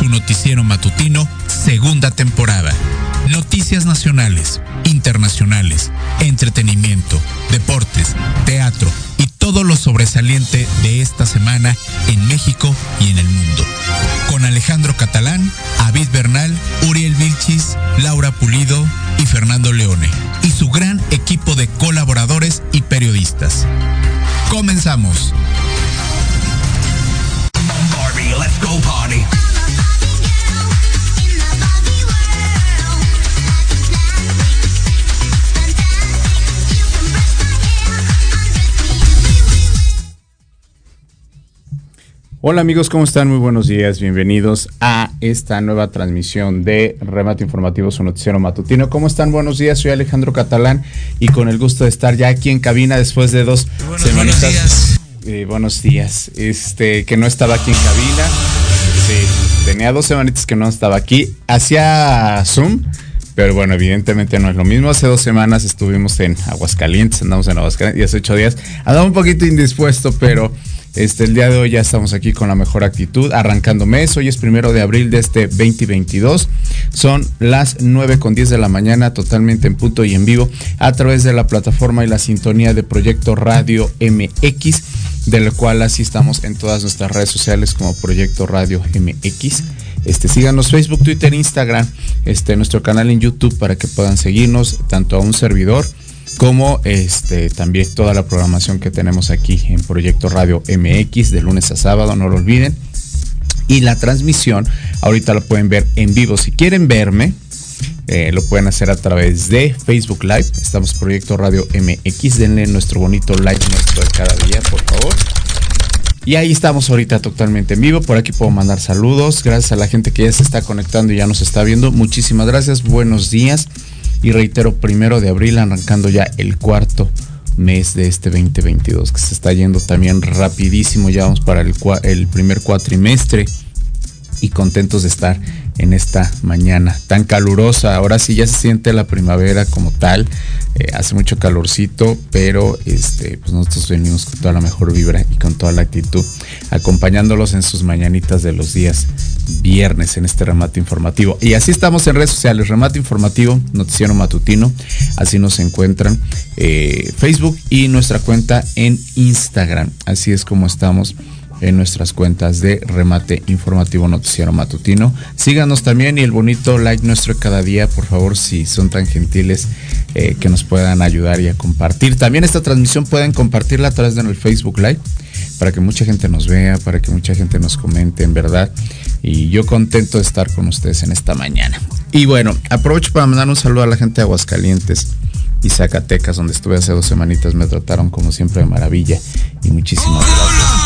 su noticiero matutino, segunda temporada. Noticias nacionales, internacionales, entretenimiento, deportes, teatro y todo lo sobresaliente de esta semana en México y en el mundo. Con Alejandro Catalán, Avid Bernal, Uriel Vilchis, Laura Pulido y Fernando Leone y su gran equipo de colaboradores y periodistas. Comenzamos. let's go party. Hola amigos, ¿cómo están? Muy buenos días, bienvenidos a esta nueva transmisión de Remate Informativo, su noticiero matutino. ¿Cómo están? Buenos días, soy Alejandro Catalán y con el gusto de estar ya aquí en cabina después de dos semanas. Eh, buenos días. Este, que no estaba aquí en cabina. tenía dos semanitas que no estaba aquí. Hacía Zoom, pero bueno, evidentemente no es lo mismo. Hace dos semanas estuvimos en Aguascalientes, andamos en Aguascalientes, y hace ocho días andaba un poquito indispuesto, pero este, el día de hoy ya estamos aquí con la mejor actitud, arrancando mes. Hoy es primero de abril de este 2022. Son las 9 con 10 de la mañana, totalmente en punto y en vivo, a través de la plataforma y la sintonía de Proyecto Radio MX, del cual así estamos en todas nuestras redes sociales como Proyecto Radio MX. Este, síganos Facebook, Twitter, Instagram, este, nuestro canal en YouTube para que puedan seguirnos, tanto a un servidor como este, también toda la programación que tenemos aquí en Proyecto Radio MX de lunes a sábado, no lo olviden. Y la transmisión, ahorita lo pueden ver en vivo. Si quieren verme, eh, lo pueden hacer a través de Facebook Live. Estamos Proyecto Radio MX. Denle nuestro bonito like nuestro de cada día, por favor. Y ahí estamos ahorita totalmente en vivo. Por aquí puedo mandar saludos. Gracias a la gente que ya se está conectando y ya nos está viendo. Muchísimas gracias. Buenos días. Y reitero, primero de abril, arrancando ya el cuarto mes de este 2022, que se está yendo también rapidísimo. Ya vamos para el, el primer cuatrimestre y contentos de estar en esta mañana tan calurosa. Ahora sí ya se siente la primavera como tal. Eh, hace mucho calorcito, pero este, pues nosotros venimos con toda la mejor vibra y con toda la actitud, acompañándolos en sus mañanitas de los días viernes en este remate informativo. Y así estamos en redes sociales, remate informativo, noticiero matutino, así nos encuentran eh, Facebook y nuestra cuenta en Instagram. Así es como estamos en nuestras cuentas de Remate Informativo Noticiero Matutino. Síganos también y el bonito like nuestro cada día, por favor, si son tan gentiles eh, que nos puedan ayudar y a compartir. También esta transmisión pueden compartirla a través de el Facebook Live para que mucha gente nos vea, para que mucha gente nos comente, en verdad. Y yo contento de estar con ustedes en esta mañana. Y bueno, aprovecho para mandar un saludo a la gente de Aguascalientes y Zacatecas, donde estuve hace dos semanitas. Me trataron como siempre de maravilla y muchísimas gracias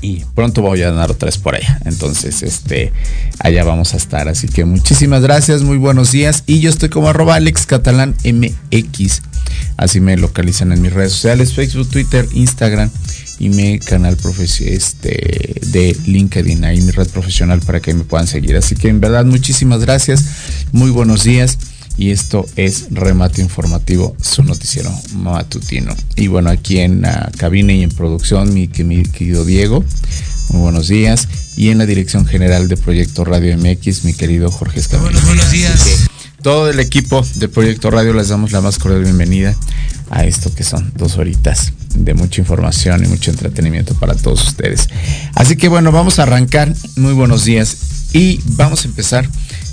y pronto voy a dar vez por allá. Entonces, este, allá vamos a estar. Así que muchísimas gracias, muy buenos días. Y yo estoy como arroba Alex Catalán MX. Así me localizan en mis redes sociales, Facebook, Twitter, Instagram y mi canal este, de LinkedIn, ahí mi red profesional para que me puedan seguir. Así que en verdad, muchísimas gracias, muy buenos días y esto es Remate Informativo, su noticiero matutino. Y bueno, aquí en la cabina y en producción, mi, mi querido Diego, muy buenos días. Y en la dirección general de Proyecto Radio MX, mi querido Jorge Escamilla. Buenos, días. Todo el equipo de Proyecto Radio les damos la más cordial bienvenida a esto que son dos horitas de mucha información y mucho entretenimiento para todos ustedes. Así que bueno, vamos a arrancar. Muy buenos días y vamos a empezar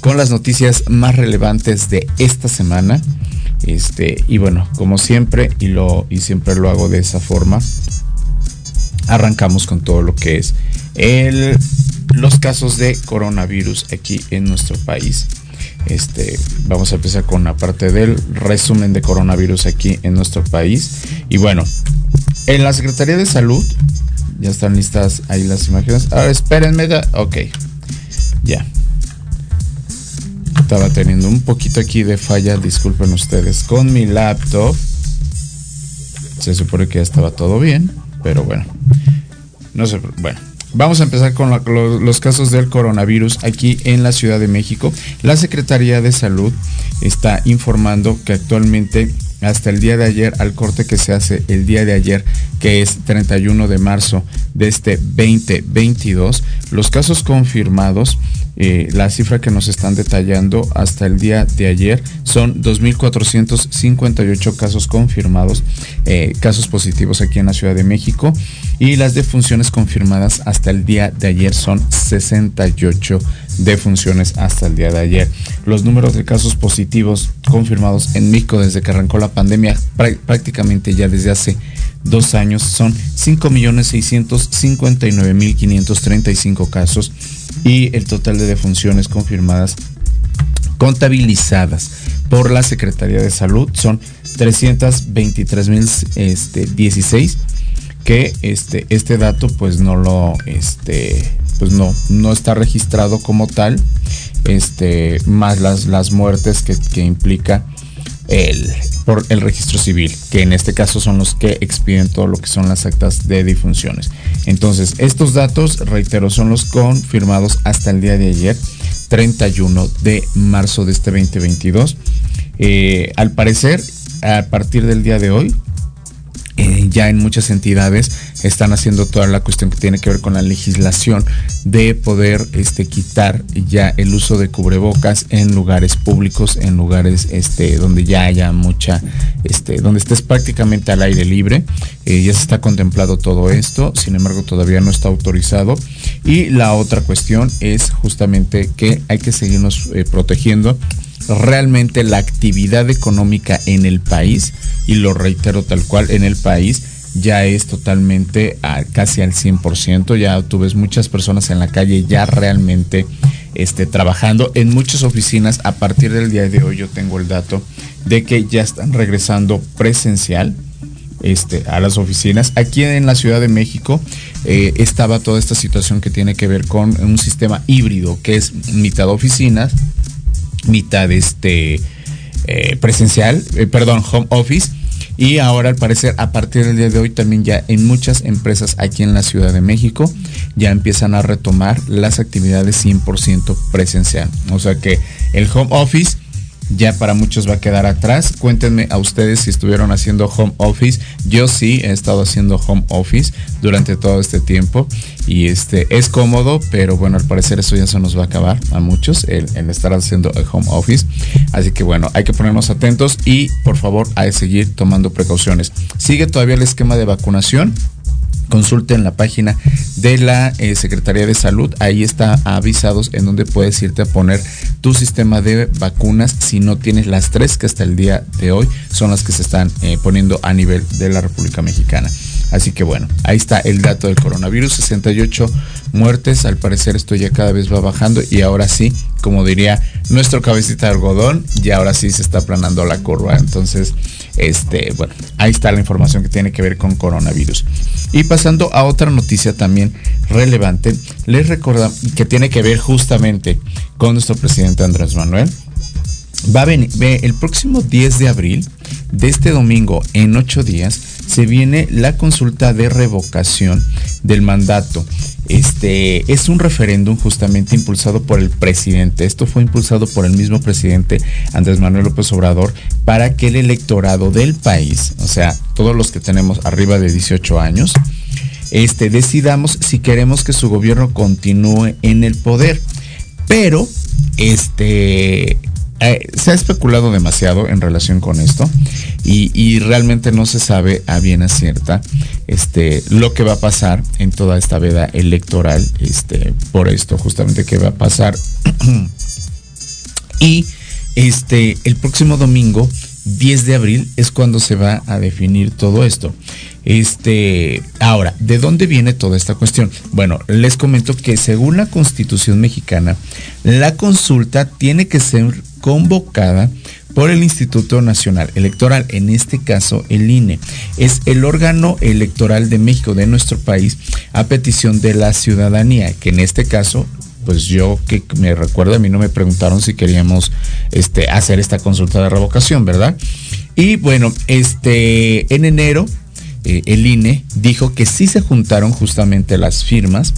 con las noticias más relevantes de esta semana. Este, y bueno, como siempre, y, lo, y siempre lo hago de esa forma, arrancamos con todo lo que es el, los casos de coronavirus aquí en nuestro país. Este, vamos a empezar con la parte del resumen de coronavirus aquí en nuestro país. Y bueno, en la Secretaría de Salud, ya están listas ahí las imágenes. Ahora espérenme, ok, ya. Estaba teniendo un poquito aquí de falla, disculpen ustedes, con mi laptop. Se supone que ya estaba todo bien, pero bueno. No sé, bueno. Vamos a empezar con los casos del coronavirus aquí en la Ciudad de México. La Secretaría de Salud está informando que actualmente hasta el día de ayer, al corte que se hace el día de ayer, que es 31 de marzo de este 2022, los casos confirmados, eh, la cifra que nos están detallando hasta el día de ayer son 2.458 casos confirmados, eh, casos positivos aquí en la Ciudad de México, y las defunciones confirmadas hasta el día de ayer son 68 defunciones hasta el día de ayer. Los números de casos positivos confirmados en México desde que arrancó la pandemia prácticamente ya desde hace dos años son 5.659.535 casos y el total de defunciones confirmadas contabilizadas por la Secretaría de Salud son 323.016 este, que este, este dato pues no lo este, pues no, no está registrado como tal, este, más las, las muertes que, que implica el, por el registro civil, que en este caso son los que expiden todo lo que son las actas de difunciones. Entonces, estos datos, reitero, son los confirmados hasta el día de ayer, 31 de marzo de este 2022. Eh, al parecer, a partir del día de hoy, eh, ya en muchas entidades están haciendo toda la cuestión que tiene que ver con la legislación de poder este, quitar ya el uso de cubrebocas en lugares públicos, en lugares este, donde ya haya mucha, este, donde estés prácticamente al aire libre. Eh, ya se está contemplado todo esto, sin embargo todavía no está autorizado. Y la otra cuestión es justamente que hay que seguirnos eh, protegiendo realmente la actividad económica en el país, y lo reitero tal cual, en el país ya es totalmente a, casi al 100%, ya tú ves muchas personas en la calle ya realmente este, trabajando en muchas oficinas, a partir del día de hoy yo tengo el dato de que ya están regresando presencial, este, a las oficinas. Aquí en la Ciudad de México eh, estaba toda esta situación que tiene que ver con un sistema híbrido, que es mitad oficinas, mitad este eh, presencial, eh, perdón, home office. Y ahora al parecer a partir del día de hoy también ya en muchas empresas aquí en la Ciudad de México ya empiezan a retomar las actividades 100% presencial. O sea que el home office ya para muchos va a quedar atrás. Cuéntenme a ustedes si estuvieron haciendo home office. Yo sí he estado haciendo home office durante todo este tiempo y este es cómodo, pero bueno, al parecer eso ya se nos va a acabar a muchos el, estar haciendo el home office. Así que bueno, hay que ponernos atentos y por favor hay que seguir tomando precauciones. Sigue todavía el esquema de vacunación consulten la página de la eh, Secretaría de Salud. Ahí está avisados en donde puedes irte a poner tu sistema de vacunas si no tienes las tres que hasta el día de hoy son las que se están eh, poniendo a nivel de la República Mexicana. Así que bueno, ahí está el dato del coronavirus, 68 muertes, al parecer esto ya cada vez va bajando y ahora sí, como diría nuestro cabecita de algodón, ya ahora sí se está aplanando la curva. Entonces, este, bueno, ahí está la información que tiene que ver con coronavirus. Y pasando a otra noticia también relevante, les recuerdo que tiene que ver justamente con nuestro presidente Andrés Manuel. Va a venir, el próximo 10 de abril, de este domingo en ocho días, se viene la consulta de revocación del mandato este es un referéndum justamente impulsado por el presidente. Esto fue impulsado por el mismo presidente Andrés Manuel López Obrador para que el electorado del país, o sea, todos los que tenemos arriba de 18 años, este, decidamos si queremos que su gobierno continúe en el poder. Pero, este, eh, se ha especulado demasiado en relación con esto y, realmente no se sabe a bien a cierta este, lo que va a pasar en toda esta veda electoral este, por esto justamente que va a pasar. Y este el próximo domingo 10 de abril es cuando se va a definir todo esto. Este, ahora, ¿de dónde viene toda esta cuestión? Bueno, les comento que según la Constitución mexicana, la consulta tiene que ser convocada por el Instituto Nacional Electoral, en este caso el INE. Es el órgano electoral de México, de nuestro país, a petición de la ciudadanía, que en este caso pues yo que me recuerdo, a mí no me preguntaron si queríamos este, hacer esta consulta de revocación, ¿verdad? Y bueno, este, en enero eh, el INE dijo que sí se juntaron justamente las firmas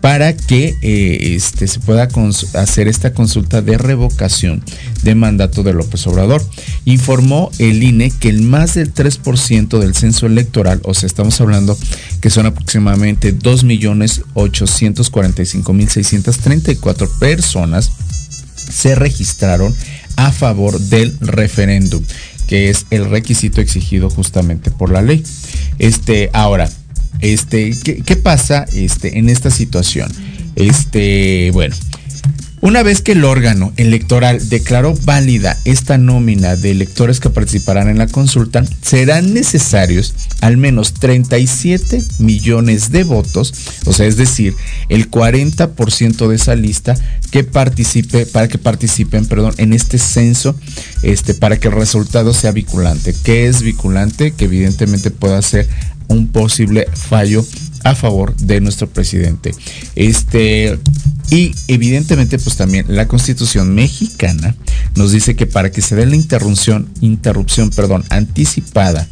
para que eh, este, se pueda hacer esta consulta de revocación de mandato de López Obrador. Informó el INE que el más del 3% del censo electoral, o sea, estamos hablando que son aproximadamente 2.845.634 personas, se registraron a favor del referéndum que es el requisito exigido justamente por la ley. Este, ahora, este, ¿qué, pasa este, en esta situación? Este, bueno, una vez que el órgano electoral declaró válida esta nómina de electores que participarán en la consulta, serán necesarios al menos 37 millones de votos, o sea, es decir, el 40% de esa lista que participe para que participen, perdón, en este censo, este para que el resultado sea vinculante. ¿Qué es vinculante? Que evidentemente pueda ser un posible fallo a favor de nuestro presidente. Este y evidentemente, pues también la Constitución mexicana nos dice que para que se dé la interrupción, interrupción, perdón, anticipada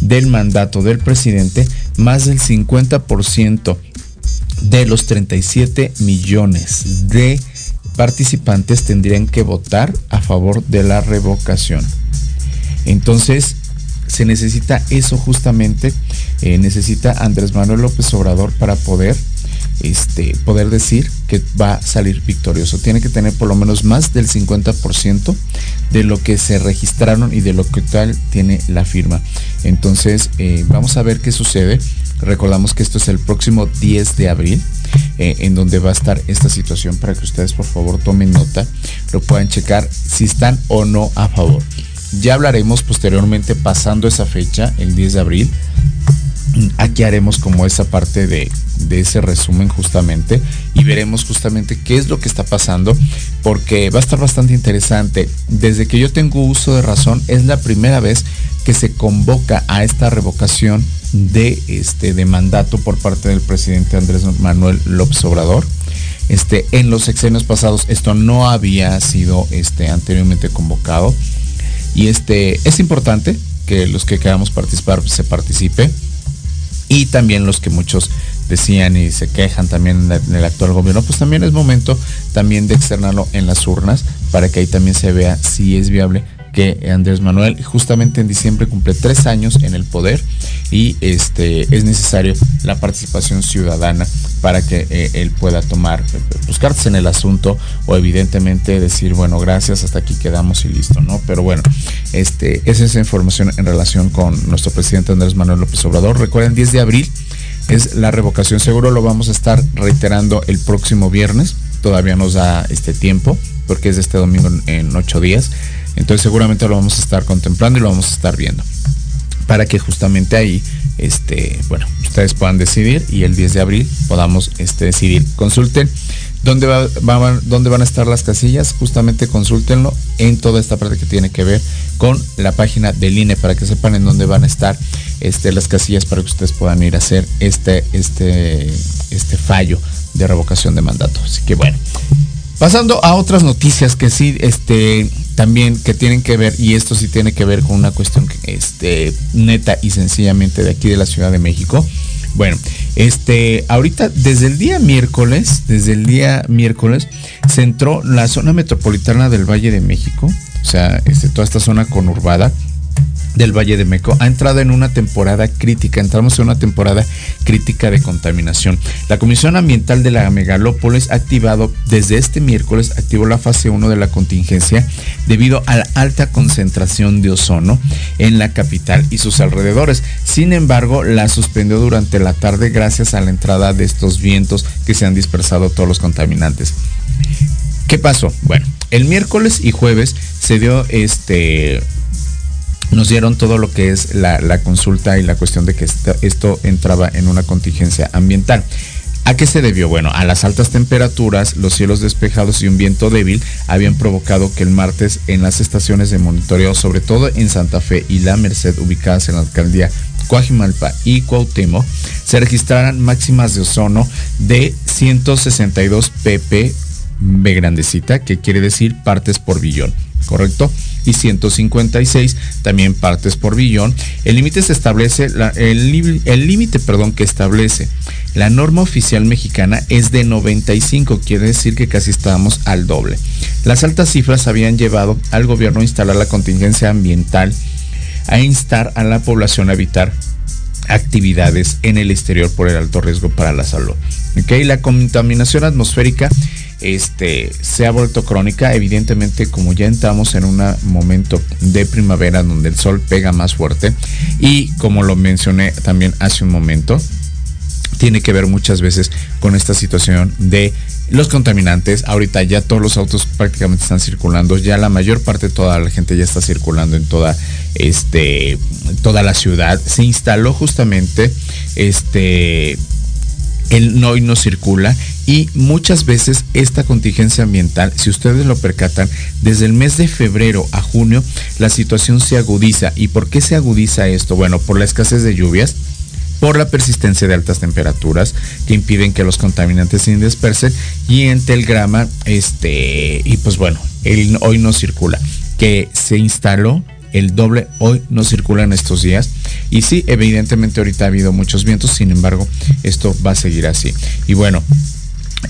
del mandato del presidente, más del 50% de los 37 millones de participantes tendrían que votar a favor de la revocación. Entonces, se necesita eso justamente, eh, necesita Andrés Manuel López Obrador para poder este, poder decir que va a salir victorioso. Tiene que tener por lo menos más del 50% de lo que se registraron y de lo que tal tiene la firma. Entonces, eh, vamos a ver qué sucede. Recordamos que esto es el próximo 10 de abril, eh, en donde va a estar esta situación para que ustedes por favor tomen nota, lo puedan checar si están o no a favor. Ya hablaremos posteriormente pasando esa fecha, el 10 de abril, aquí haremos como esa parte de, ese resumen justamente y veremos justamente qué es lo que está pasando porque va a estar bastante interesante. Desde que yo tengo uso de razón es la primera vez que se convoca a esta revocación de este de mandato por parte del presidente Andrés Manuel López Obrador. Este, en los sexenios pasados esto no había sido este, anteriormente convocado y este es importante que los que queramos participar se participe. Y también los que muchos decían y se quejan también en el actual gobierno, pues también es momento también de externarlo en las urnas para que ahí también se vea si es viable que Andrés Manuel justamente en diciembre cumple tres años en el poder y este es necesario la participación ciudadana para que eh, él pueda tomar pues, cartas en el asunto o evidentemente decir bueno gracias hasta aquí quedamos y listo no pero bueno este esa es información en relación con nuestro presidente Andrés Manuel López Obrador. Recuerden 10 de abril es la revocación seguro lo vamos a estar reiterando el próximo viernes. Todavía nos da este tiempo porque es este domingo en ocho días entonces seguramente lo vamos a estar contemplando y lo vamos a estar viendo. Para que justamente ahí, este, bueno, ustedes puedan decidir y el 10 de abril podamos este, decidir. Consulten dónde, dónde van a estar las casillas, justamente consúltenlo en toda esta parte que tiene que ver con la página del INE para que sepan en dónde van a estar este, las casillas para que ustedes puedan ir a hacer este, este, este fallo de revocación de mandato. Así que bueno, Pasando a otras noticias que sí, este, también que tienen que ver, y esto sí tiene que ver con una cuestión este, neta y sencillamente de aquí de la Ciudad de México. Bueno, este, ahorita desde el día miércoles, desde el día miércoles, se entró la zona metropolitana del Valle de México, o sea, este, toda esta zona conurbada del Valle de Meco ha entrado en una temporada crítica, entramos en una temporada crítica de contaminación. La Comisión Ambiental de la Megalópolis ha activado desde este miércoles, activó la fase 1 de la contingencia debido a la alta concentración de ozono en la capital y sus alrededores. Sin embargo, la suspendió durante la tarde gracias a la entrada de estos vientos que se han dispersado todos los contaminantes. ¿Qué pasó? Bueno, el miércoles y jueves se dio este nos dieron todo lo que es la, consulta y la cuestión de que esto, entraba en una contingencia ambiental. ¿A qué se debió? Bueno, a las altas temperaturas, los cielos despejados y un viento débil habían provocado que el martes en las estaciones de monitoreo, sobre todo en Santa Fe y La Merced, ubicadas en la alcaldía Coajimalpa y Cuauhtémoc, se registraran máximas de ozono de 162 ppb grandecita, que quiere decir partes por billón, ¿correcto? y 156 también partes por billón. El límite se establece, el límite, perdón, que establece la norma oficial mexicana es de 95, quiere decir que casi estábamos al doble. Las altas cifras habían llevado al gobierno a instalar la contingencia ambiental, a instar a la población a evitar actividades en el exterior por el alto riesgo para la salud. ¿Okay? La contaminación atmosférica este, se ha vuelto crónica, evidentemente como ya entramos en un momento de primavera donde el sol pega más fuerte y como lo mencioné también hace un momento, tiene que ver muchas veces con esta situación de los contaminantes. Ahorita ya todos los autos prácticamente están circulando, ya la mayor parte de toda la gente ya está circulando en toda este toda la ciudad. Se instaló justamente este el no y no circula y muchas veces esta contingencia ambiental, si ustedes lo percatan, desde el mes de febrero a junio la situación se agudiza. ¿Y por qué se agudiza esto? Bueno, por la escasez de lluvias, por la persistencia de altas temperaturas que impiden que los contaminantes se dispersen y en Telgrama, este, y pues bueno, el hoy no circula, que se instaló el doble hoy no circula en estos días. Y sí, evidentemente ahorita ha habido muchos vientos, sin embargo, esto va a seguir así. Y bueno,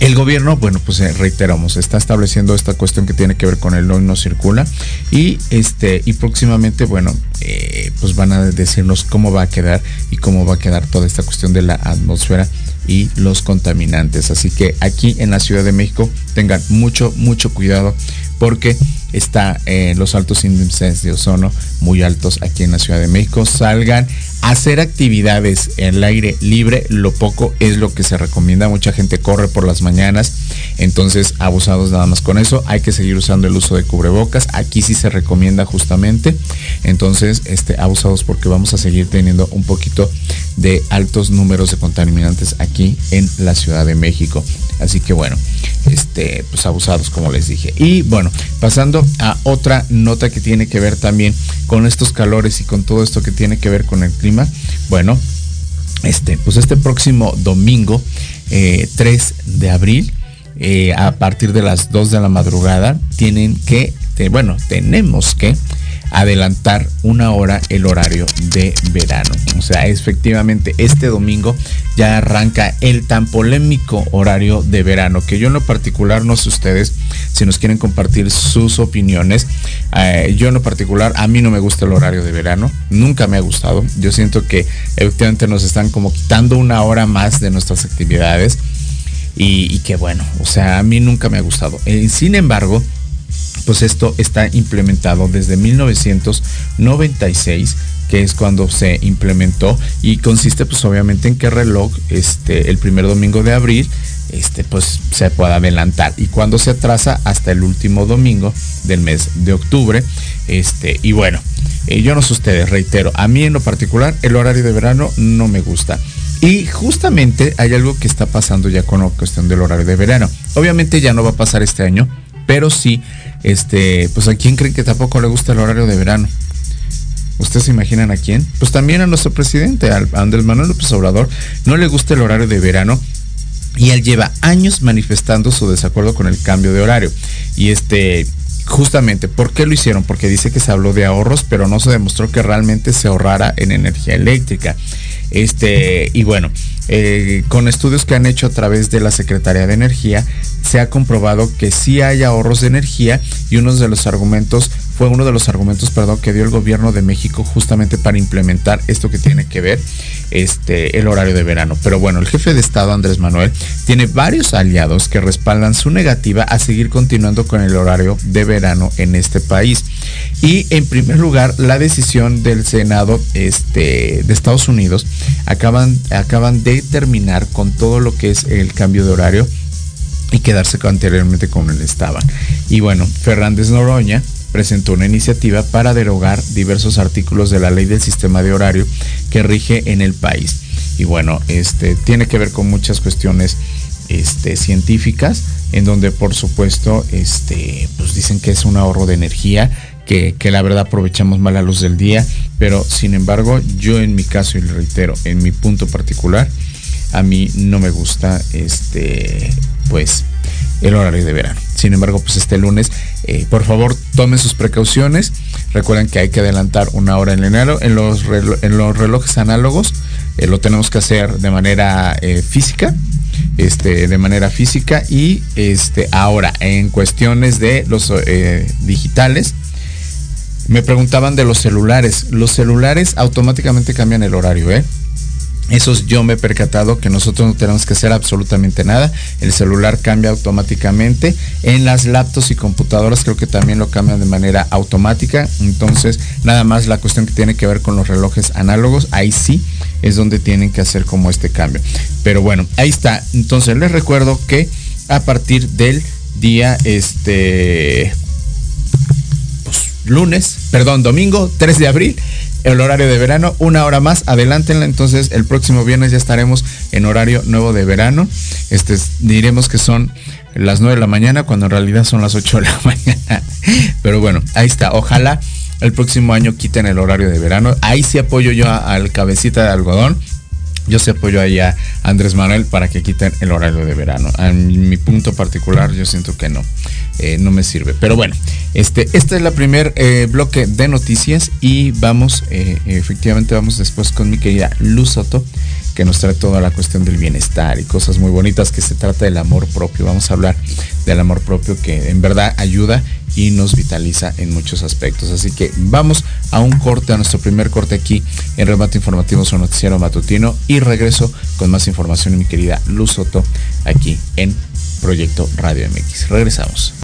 el gobierno, bueno, pues eh, reiteramos, está estableciendo esta cuestión que tiene que ver con el hoy no circula y este y próximamente, bueno, eh, pues van a decirnos cómo va a quedar y cómo va a quedar toda esta cuestión de la atmósfera y los contaminantes. Así que aquí en la Ciudad de México tengan mucho, mucho cuidado porque está los altos índices de ozono muy altos aquí en la Ciudad de México. Salgan hacer actividades en el aire libre, lo poco es lo que se recomienda. Mucha gente corre por las mañanas, entonces abusados nada más con eso. Hay que seguir usando el uso de cubrebocas. Aquí sí se recomienda justamente. Entonces, este, abusados porque vamos a seguir teniendo un poquito de altos números de contaminantes aquí en la Ciudad de México. Así que bueno, este, pues abusados como les dije. Y bueno, pasando a otra nota que tiene que ver también con estos calores y con todo esto que tiene que ver con el clima. Bueno, este, pues este próximo domingo, 3 eh, de abril, eh, a partir de las 2 de la madrugada, tienen que, bueno, tenemos que adelantar una hora el horario de verano. O sea, efectivamente este domingo ya arranca el tan polémico horario de verano, que yo en lo particular, no sé ustedes si nos quieren compartir sus opiniones. Eh, yo en lo particular, a mí no me gusta el horario de verano, nunca me ha gustado. Yo siento que efectivamente nos están como quitando una hora más de nuestras actividades. Y, que bueno, o sea, a mí nunca me ha gustado. Eh, sin embargo, pues esto está implementado desde 1996 que es cuando se implementó y consiste pues obviamente en que el reloj este el primer domingo de abril este pues se pueda adelantar. Y cuando se atrasa hasta el último domingo del mes de octubre este y bueno eh, yo no sé ustedes reitero a mí en lo particular el horario de verano no me gusta. Y justamente hay algo que está pasando ya con la cuestión del horario de verano. Obviamente ya no va a pasar este año pero sí, este, pues a quién creen que tampoco le gusta el horario de verano. ¿Ustedes se imaginan a quién? Pues también a nuestro presidente, a Andrés Manuel López Obrador, no le gusta el horario de verano y él lleva años manifestando su desacuerdo con el cambio de horario. Y este, justamente, ¿por qué lo hicieron? Porque dice que se habló de ahorros, pero no se demostró que realmente se ahorrara en energía eléctrica. Este, y bueno, eh, con estudios que han hecho a través de la Secretaría de Energía, se ha comprobado que sí hay ahorros de energía y uno de los argumentos fue uno de los argumentos, perdón, que dio el gobierno de México justamente para implementar esto que tiene que ver este el horario de verano. Pero bueno, el jefe de Estado Andrés Manuel tiene varios aliados que respaldan su negativa a seguir continuando con el horario de verano en este país. Y en primer lugar, la decisión del Senado este, de Estados Unidos acaban, acaban de terminar con todo lo que es el cambio de horario y quedarse anteriormente como él estaban. Y bueno, Fernández Noroña presentó una iniciativa para derogar diversos artículos de la ley del sistema de horario que rige en el país. Y bueno, este tiene que ver con muchas cuestiones este, científicas, en donde por supuesto este, pues dicen que es un ahorro de energía, que, la verdad aprovechamos mal la luz del día, pero sin embargo yo en mi caso, y le reitero, en mi punto particular, a mí no me gusta este pues el horario de verano. Sin embargo, pues este lunes, eh, por favor, tomen sus precauciones. Recuerden que hay que adelantar una hora en enero. En los, en los relojes análogos eh, lo tenemos que hacer de manera eh, física. Este, de manera física y este, ahora en cuestiones de los digitales, me preguntaban de los celulares. Los celulares automáticamente cambian el horario, ¿eh? Esos yo me he percatado que nosotros no tenemos que hacer absolutamente nada. El celular cambia automáticamente. En las laptops y computadoras creo que también lo cambian de manera automática. Entonces, nada más la cuestión que tiene que ver con los relojes análogos, ahí sí es donde tienen que hacer como este cambio. Pero bueno, ahí está. Entonces les recuerdo que a partir del día este lunes, perdón, domingo 3 de abril, el horario de verano, una hora más, adelántenla, entonces el próximo viernes ya estaremos en horario nuevo de verano. Este diremos que son las 9 de la mañana, cuando en realidad son las 8 de la mañana. Pero bueno, ahí está. Ojalá el próximo año quiten el horario de verano. Ahí sí apoyo yo al cabecita de algodón yo se apoyo ahí a Andrés Manuel para que quiten el horario de verano. En mi punto particular, yo siento que no, eh, no me sirve. Pero bueno, este, este es la primer eh, bloque de noticias y vamos, eh, efectivamente, vamos después con mi querida Luz Soto, que nos trae toda la cuestión del bienestar y cosas muy bonitas, que se trata del amor propio. Vamos a hablar del amor propio que en verdad ayuda y nos vitaliza en muchos aspectos. Así que vamos a un corte, a nuestro primer corte aquí en Remate Informativo, su noticiero matutino y regreso con más información mi querida Luz Soto aquí en Proyecto Radio MX. Regresamos.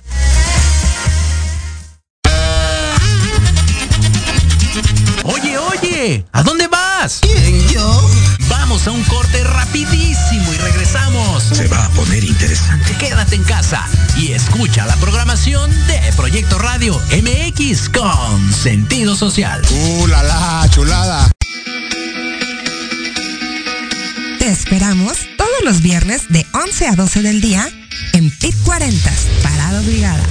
Oye, oye, ¿a dónde vas? ¿Quién, yo? Vamos a un corte rapidísimo y regresamos. Se va a poner interesante. Quédate en casa y escucha la programación de Proyecto Radio MX con sentido social. ¡Uh, la, la chulada! Te esperamos todos los viernes de 11 a 12 del día en PIT 40, Parada Obligada,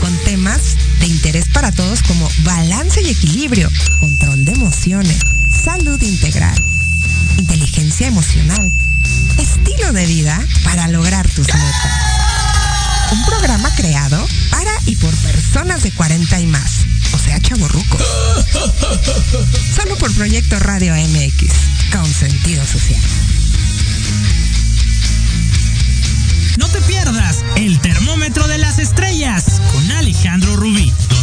con temas de interés para todos como balance y equilibrio, control de emociones, salud integral inteligencia emocional, estilo de vida para lograr tus metas. Un programa creado para y por personas de 40 y más, o sea, chavorrucos. Solo por Proyecto Radio MX, con sentido social. No te pierdas el termómetro de las estrellas con Alejandro Rubí,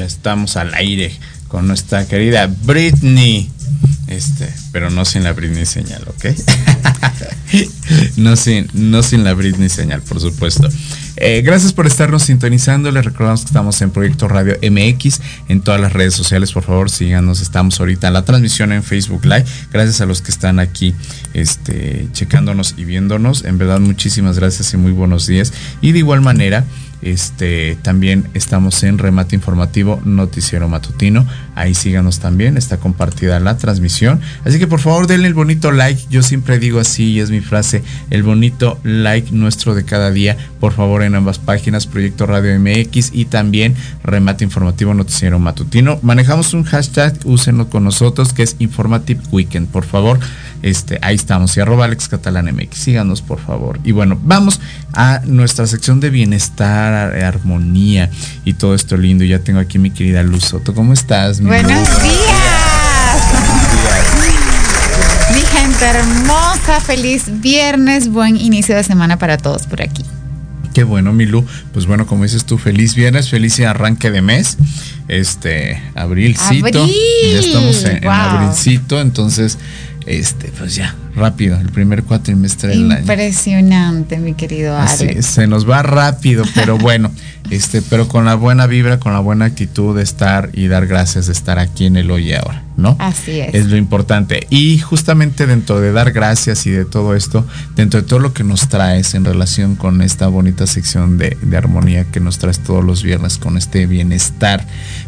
Ya estamos al aire con nuestra querida Britney. Este, pero no sin la Britney señal, ¿ok? no, sin, no sin la Britney señal, por supuesto. Eh, gracias por estarnos sintonizando. Les recordamos que estamos en Proyecto Radio MX en todas las redes sociales. Por favor, síganos. Estamos ahorita en la transmisión en Facebook Live. Gracias a los que están aquí este, checándonos y viéndonos. En verdad, muchísimas gracias y muy buenos días. Y de igual manera, Este, también estamos en Remate Informativo Noticiero Matutino. Ahí síganos también, está compartida la transmisión. Así que por favor denle el bonito like. Yo siempre digo así y es mi frase, el bonito like nuestro de cada día. Por favor en ambas páginas, Proyecto Radio MX y también Remate Informativo Noticiero Matutino. Manejamos un hashtag, úsenlo con nosotros, que es Informative Weekend. Por favor, este, ahí estamos. Y arroba Alex Catalán MX. Síganos, por favor. Y bueno, vamos a nuestra sección de bienestar, armonía y todo esto lindo. Ya tengo aquí mi querida Luz Soto. ¿Cómo estás? Mi Buenos Luz? días. Mi gente hermosa, feliz viernes, buen inicio de semana para todos por aquí. Qué bueno, Milu. Pues bueno, como dices tú, feliz viernes, feliz arranque de mes. Este, abrilcito. Abril. Ya estamos en, abrilcito, entonces, este, pues ya, rápido, el primer cuatrimestre del año. Impresionante, mi querido Alex. se nos va rápido, pero bueno, este, pero con la buena vibra, con la buena actitud de estar y dar gracias de estar aquí en el hoy y ahora, ¿no? Así es. Es lo importante. Y justamente dentro de dar gracias y de todo esto, dentro de todo lo que nos traes en relación con esta bonita sección de, de armonía que nos traes todos los viernes con este bienestar,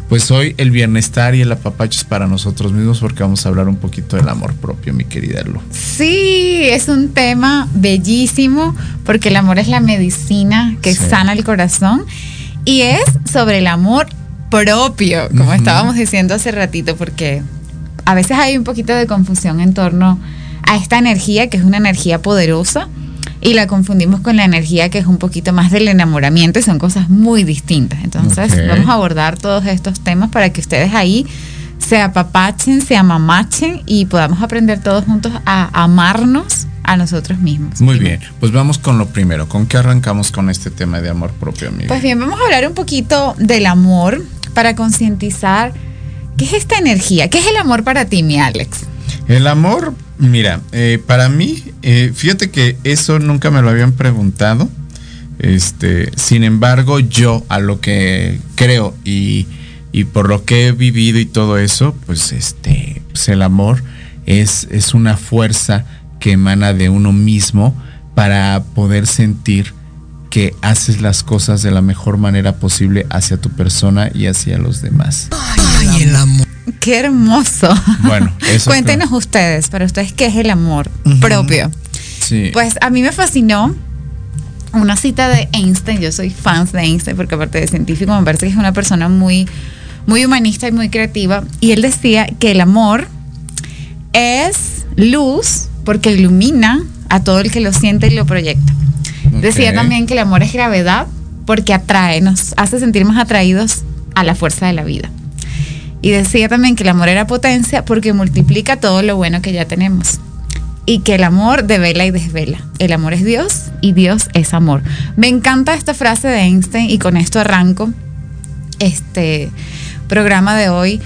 pues hoy el bienestar y el apapacho es para nosotros mismos porque vamos a hablar un poquito del amor propio, mi querida Lu. Sí, es un tema bellísimo porque el amor es la medicina que Sí. sana el corazón y es sobre el amor propio, como estábamos diciendo hace ratito, porque a veces hay un poquito de confusión en torno a esta energía que es una energía poderosa y la confundimos con la energía que es un poquito más del enamoramiento y son cosas muy distintas. Entonces vamos a abordar todos estos temas para que ustedes ahí se apapachen, se amamachen y podamos aprender todos juntos a amarnos a nosotros mismos. Muy bien, pues vamos con lo primero. ¿Con qué arrancamos con este tema de amor propio, amigo? Pues bien, vamos a hablar un poquito del amor para concientizar qué es esta energía, qué es el amor para ti, mi Alex. El amor, mira, eh, para mí, eh, fíjate que eso nunca me lo habían preguntado. Este, sin embargo, yo a lo que creo y, por lo que he vivido y todo eso, pues este, pues el amor es una fuerza que emana de uno mismo para poder sentir que haces las cosas de la mejor manera posible hacia tu persona y hacia los demás. Ay, el amor. Qué hermoso. Bueno, eso Cuéntenos ustedes, para ustedes, ¿qué es el amor propio? Sí. Pues a mí me fascinó una cita de Einstein. Yo soy fan de Einstein porque aparte de científico me parece que es una persona muy, muy humanista y muy creativa. Y él decía que el amor es luz porque ilumina a todo el que lo siente y lo proyecta. Decía también que el amor es gravedad porque atrae, nos hace sentir más atraídos a la fuerza de la vida. Y decía también que el amor era potencia porque multiplica todo lo bueno que ya tenemos. Y que el amor devela y desvela. El amor es Dios y Dios es amor. Me encanta esta frase de Einstein y con esto arranco este programa de hoy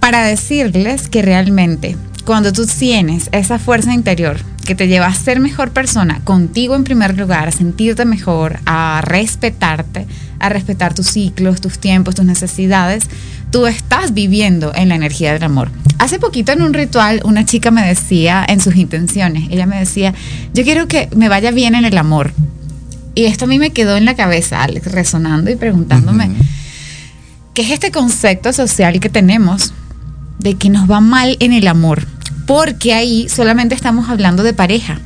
para decirles que realmente cuando tú tienes esa fuerza interior que te lleva a ser mejor persona, contigo en primer lugar, a sentirte mejor, a respetarte, a respetar tus ciclos, tus tiempos, tus necesidades, tú estás viviendo en la energía del amor. Hace poquito en un ritual una chica me decía en sus intenciones, ella me decía, yo quiero que me vaya bien en el amor. Y esto a mí me quedó en la cabeza, Alex, resonando y preguntándome. ¿qué es este concepto social que tenemos de que nos va mal en el amor? Porque ahí solamente estamos hablando de pareja.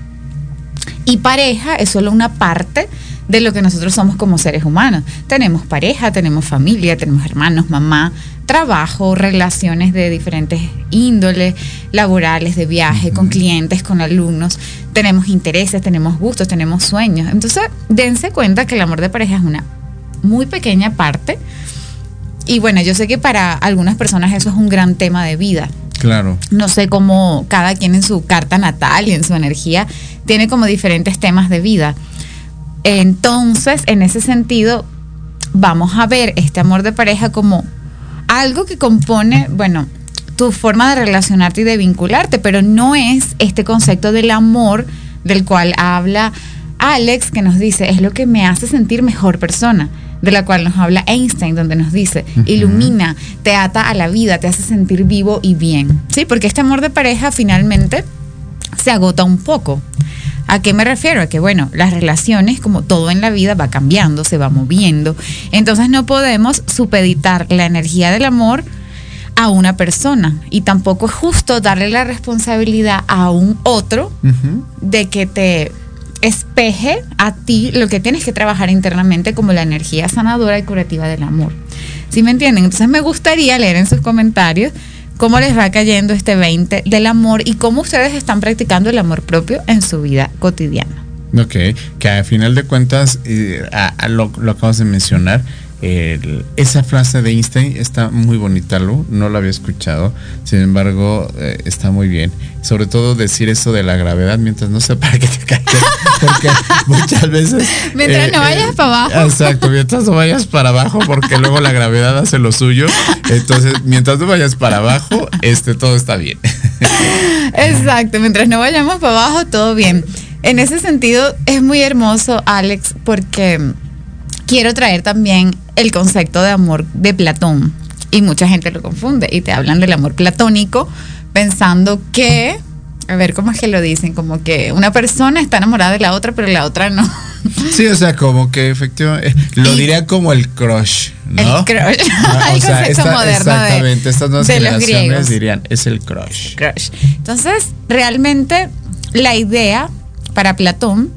Y pareja es solo una parte de lo que nosotros somos como seres humanos. Tenemos pareja, tenemos familia, tenemos hermanos, mamá, trabajo, relaciones de diferentes índoles, laborales, de viaje, con clientes, con alumnos. Tenemos intereses, tenemos gustos, tenemos sueños. Entonces, dense cuenta que el amor de pareja es una muy pequeña parte. Y bueno, yo sé que para algunas personas eso es un gran tema de vida Claro. no sé cómo cada quien en su carta natal y en su energía tiene como diferentes temas de vida. Entonces, en ese sentido, vamos a ver este amor de pareja como algo que compone, bueno, tu forma de relacionarte y de vincularte, pero no es este concepto del amor del cual habla Alex, que nos dice, es lo que me hace sentir mejor persona, de la cual nos habla Einstein, donde nos dice, ilumina, te ata a la vida, te hace sentir vivo y bien. Sí, porque este amor de pareja finalmente se agota un poco. ¿A qué me refiero? A que, bueno, las relaciones, como todo en la vida, va cambiando, se va moviendo. Entonces no podemos supeditar la energía del amor a una persona. Y tampoco es justo darle la responsabilidad a un otro de que te espeje a ti lo que tienes que trabajar internamente como la energía sanadora y curativa del amor. ¿Sí me entienden? Entonces me gustaría leer en sus comentarios cómo les va cayendo este 20 del amor y cómo ustedes están practicando el amor propio en su vida cotidiana. Ok, que a final de cuentas, eh, lo acabas de mencionar, el- esa frase de Einstein está muy bonita, Lu, no la había escuchado, sin embargo, eh, está muy bien. Sobre todo decir eso de la gravedad mientras no sepa que te caigas, porque muchas veces... Mientras eh, no vayas eh, para abajo. Exacto, mientras no vayas para abajo, porque luego la gravedad hace lo suyo. Entonces, mientras no vayas para abajo, este todo está bien. Exacto, mientras no vayamos para abajo, todo bien. En ese sentido, es muy hermoso, Alex, porque quiero traer también el concepto de amor de Platón. Y mucha gente lo confunde y te hablan del amor platónico pensando que, a ver, ¿cómo es que lo dicen? Como que una persona está enamorada de la otra, pero la otra no. Sí, o sea, como que efectivamente, lo diría como el crush, ¿no? El crush. Ah, El o sea, concepto esta- moderno de- exactamente, estas de los generaciones griegos. dirían, es el crush. crush. Entonces, realmente la idea para Platón,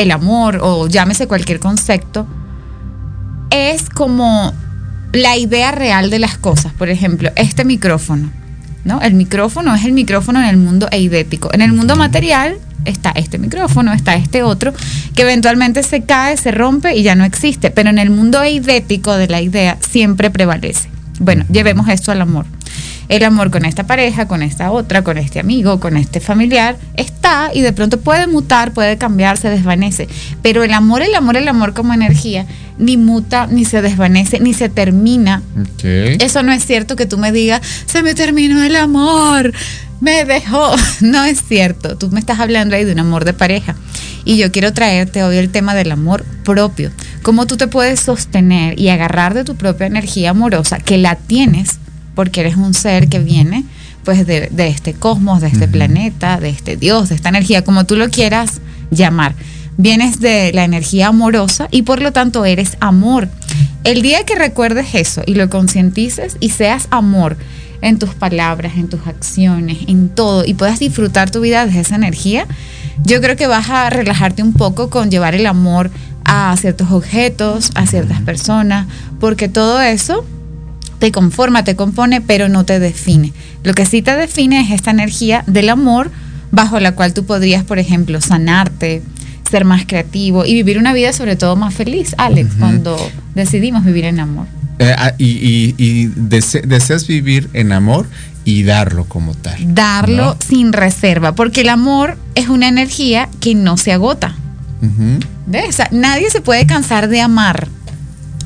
el amor o llámese cualquier concepto, es como la idea real de las cosas. Por ejemplo, este micrófono, ¿no? El micrófono es el micrófono en el mundo eidético. En el mundo material está este micrófono, está este otro, que eventualmente se cae, se rompe y ya no existe. Pero en el mundo eidético de la idea siempre prevalece. Bueno, llevemos esto al amor. El amor con esta pareja, con esta otra, con este amigo, con este familiar, está y de pronto puede mutar, puede cambiar, se desvanece. Pero el amor, el amor, el amor como energía, ni muta, ni se desvanece, ni se termina. Ok. Eso no es cierto que tú me digas, se me terminó el amor, me dejó. No es cierto. Tú me estás hablando ahí de un amor de pareja. Y yo quiero traerte hoy el tema del amor propio. Cómo tú te puedes sostener y agarrar de tu propia energía amorosa, que la tienes, porque eres un ser que viene pues de, de este cosmos, de este planeta, de este Dios, de esta energía, como tú lo quieras llamar. Vienes de la energía amorosa y por lo tanto eres amor. El día que recuerdes eso y lo concientices y seas amor en tus palabras, en tus acciones, en todo y puedas disfrutar tu vida desde esa energía, yo creo que vas a relajarte un poco con llevar el amor a ciertos objetos, a ciertas personas, porque todo eso te conforma, te compone, pero no te define. Lo que sí te define es esta energía del amor bajo la cual tú podrías, por ejemplo, sanarte, ser más creativo y vivir una vida sobre todo más feliz, Alex, cuando decidimos vivir en amor. Eh, ah, y y- y dese- deseas vivir en amor y darlo como tal. Darlo ¿no? sin reserva, porque el amor es una energía que no se agota. Ujú. ¿Ves? O sea, nadie se puede cansar de amar.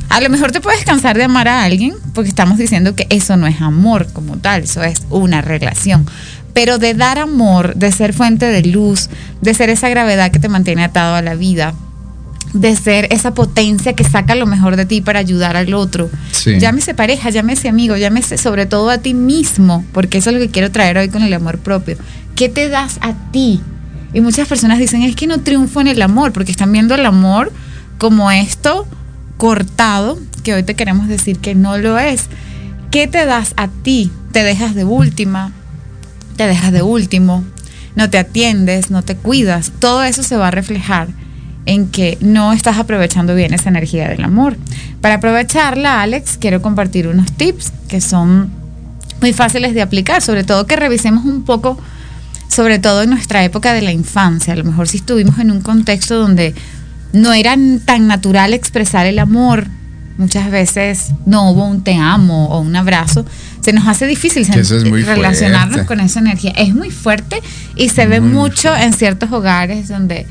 A lo mejor te puedes cansar de amar a alguien porque estamos diciendo que eso no es amor como tal, eso es una relación. Pero de dar amor, de ser fuente de luz, de ser esa gravedad que te mantiene atado a la vida, de ser esa potencia que saca lo mejor de ti para ayudar al otro. Sí. Llámese pareja, llámese amigo, llámese sobre todo a ti mismo, porque eso es lo que quiero traer hoy con el amor propio. ¿Qué te das a ti? Y muchas personas dicen, es que no triunfo en el amor, porque están viendo el amor como esto cortado, que hoy te queremos decir que no lo es. ¿Qué te das a ti? ¿Te dejas de última? ¿Te dejas de último? ¿No te atiendes? ¿No te cuidas? Todo eso se va a reflejar en que no estás aprovechando bien esa energía del amor. Para aprovecharla, Alex, quiero compartir unos tips que son muy fáciles de aplicar, sobre todo que revisemos un poco, sobre todo en nuestra época de la infancia. A lo mejor si estuvimos en un contexto donde no era tan natural expresar el amor, muchas veces no hubo un te amo o un abrazo, se nos hace difícil es relacionarnos fuerte. con esa energía. Es muy fuerte y se ve mucho en ciertos hogares donde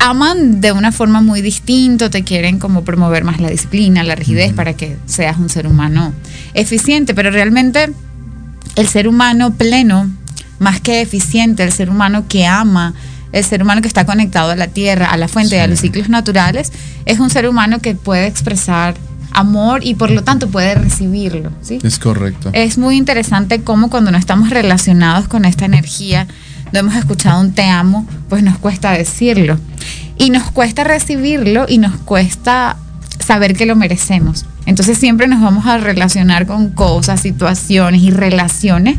aman de una forma muy distinta, te quieren como promover más la disciplina, la rigidez para que seas un ser humano eficiente, pero realmente el ser humano pleno, más que eficiente, el ser humano que ama, el ser humano que está conectado a la tierra, a la fuente, a los ciclos naturales, es un ser humano que puede expresar amor y por lo tanto puede recibirlo, ¿sí? Es correcto. Es muy interesante cómo cuando no estamos relacionados con esta energía no hemos escuchado un te amo, pues nos cuesta decirlo. Y nos cuesta recibirlo y nos cuesta saber que lo merecemos. Entonces siempre nos vamos a relacionar con cosas, situaciones y relaciones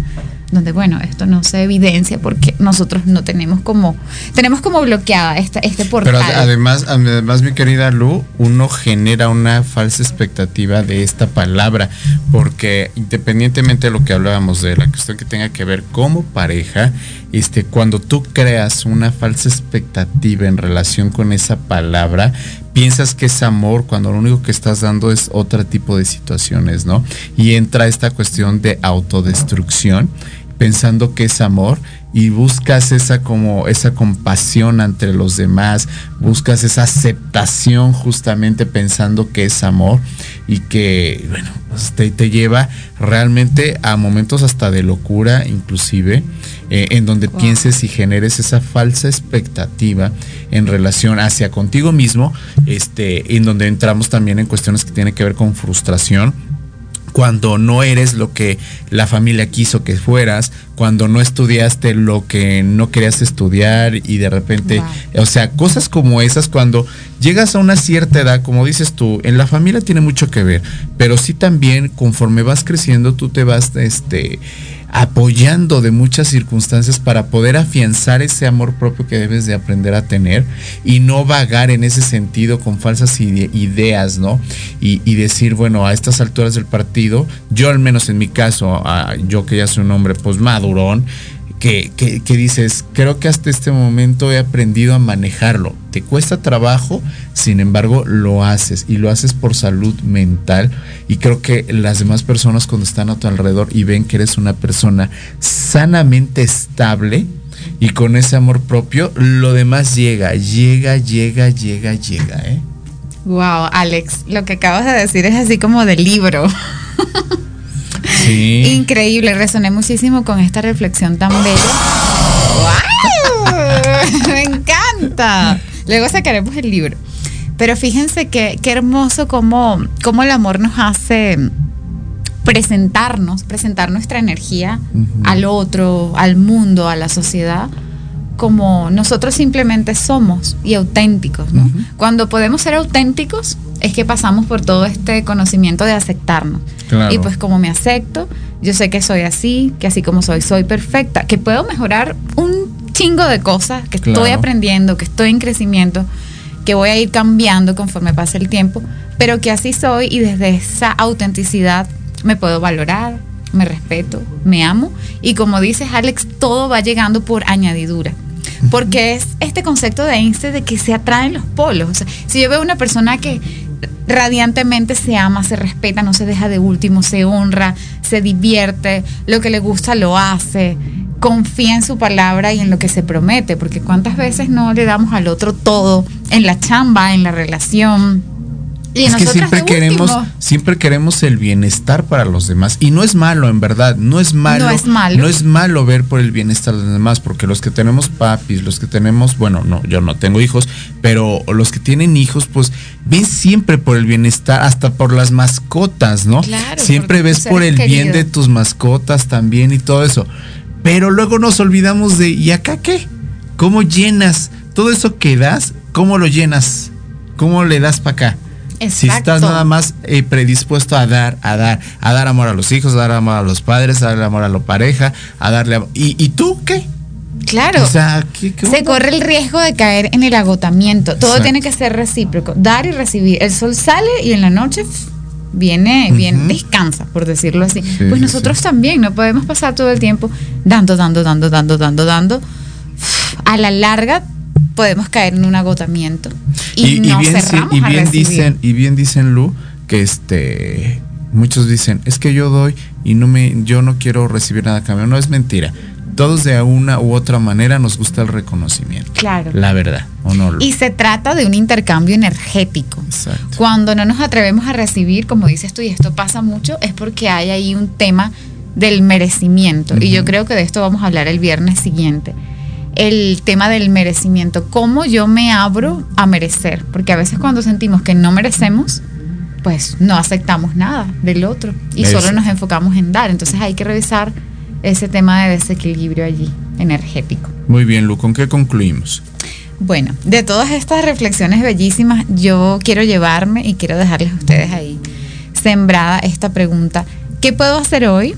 donde bueno, esto no se evidencia porque nosotros no tenemos como tenemos como bloqueada esta, este portal. Pero además, además mi querida Lu, uno genera una falsa expectativa de esta palabra porque independientemente de lo que hablábamos de la cuestión que tenga que ver como pareja, este cuando tú creas una falsa expectativa en relación con esa palabra, piensas que es amor cuando lo único que estás dando es otro tipo de situaciones, ¿no? Y entra esta cuestión de autodestrucción pensando que es amor y buscas esa como esa compasión entre los demás, buscas esa aceptación justamente pensando que es amor y que bueno, pues te, te lleva realmente a momentos hasta de locura inclusive eh, en donde wow. pienses y generes esa falsa expectativa en relación hacia contigo mismo, este, en donde entramos también en cuestiones que tienen que ver con frustración cuando no eres lo que la familia quiso que fueras, cuando no estudiaste lo que no querías estudiar y de repente, wow. o sea, cosas como esas, cuando llegas a una cierta edad, como dices tú, en la familia tiene mucho que ver, pero sí también conforme vas creciendo tú te vas, este, apoyando de muchas circunstancias para poder afianzar ese amor propio que debes de aprender a tener y no vagar en ese sentido con falsas ide ideas, ¿no? Y, decir, bueno, a estas alturas del partido, yo al menos en mi caso, yo que ya soy un hombre pues madurón, que, que, que, dices, creo que hasta este momento he aprendido a manejarlo. Te cuesta trabajo, sin embargo lo haces y lo haces por salud mental y creo que las demás personas cuando están a tu alrededor y ven que eres una persona sanamente estable y con ese amor propio, lo demás llega, llega, llega, llega, llega, ¿eh? Wow, Alex, lo que acabas de decir es así como de libro. Sí. Increíble, resoné muchísimo con esta reflexión tan bella. ¡Wow! Me encanta. Luego sacaremos el libro. Pero fíjense que, qué hermoso cómo, cómo el amor nos hace presentarnos, presentar nuestra energía uh -huh. al otro, al mundo, a la sociedad, como nosotros simplemente somos y auténticos. ¿no? Uh -huh. Cuando podemos ser auténticos es que pasamos por todo este conocimiento de aceptarnos. Claro. Y pues como me acepto, yo sé que soy así, que así como soy, soy perfecta, que puedo mejorar un chingo de cosas, que claro. estoy aprendiendo, que estoy en crecimiento, que voy a ir cambiando conforme pase el tiempo, pero que así soy y desde esa autenticidad me puedo valorar, me respeto, me amo y como dices Alex, todo va llegando por añadidura. Porque es este concepto de Einstein de que se atraen los polos. O sea, si yo veo una persona que radiantemente se ama, se respeta, no se deja de último, se honra, se divierte, lo que le gusta lo hace, confía en su palabra y en lo que se promete, porque cuántas veces no le damos al otro todo en la chamba, en la relación, y es que siempre queremos, siempre queremos el bienestar para los demás. Y no es malo, en verdad. No es malo. No es malo. No es malo ver por el bienestar de los demás, porque los que tenemos papis, los que tenemos, bueno, no, yo no tengo hijos, pero los que tienen hijos, pues ven siempre por el bienestar, hasta por las mascotas, ¿no? Claro, siempre ves por el querido. bien de tus mascotas también y todo eso. Pero luego nos olvidamos de, ¿y acá qué? ¿Cómo llenas? Todo eso que das, ¿cómo lo llenas? ¿Cómo le das para acá? Exacto. Si estás nada más eh, predispuesto a dar, a dar, a dar amor a los hijos, a dar amor a los padres, a dar amor a la pareja, a darle amor. ¿Y, ¿Y, tú qué? Claro. O sea, ¿qué, qué se corre el riesgo de caer en el agotamiento. Todo Exacto. tiene que ser recíproco. Dar y recibir. El sol sale y en la noche viene, uh -huh. bien, descansa, por decirlo así. Sí, pues nosotros sí. también no podemos pasar todo el tiempo dando, dando, dando, dando, dando, dando. A la larga podemos caer en un agotamiento y, y, no y bien, cerramos y bien a dicen y bien dicen Lu que este muchos dicen es que yo doy y no me yo no quiero recibir nada a cambio no es mentira todos de una u otra manera nos gusta el reconocimiento. Claro. La verdad, ¿o no? Y se trata de un intercambio energético. Exacto. Cuando no nos atrevemos a recibir, como dices tú, y esto pasa mucho, es porque hay ahí un tema del merecimiento. Uh -huh. Y yo creo que de esto vamos a hablar el viernes siguiente el tema del merecimiento, cómo yo me abro a merecer, porque a veces cuando sentimos que no merecemos, pues no aceptamos nada del otro y solo nos enfocamos en dar. Entonces hay que revisar ese tema de desequilibrio allí, energético. Muy bien, Lu, ¿con qué concluimos? Bueno, de todas estas reflexiones bellísimas, yo quiero llevarme y quiero dejarles a ustedes ahí sembrada esta pregunta. ¿Qué puedo hacer hoy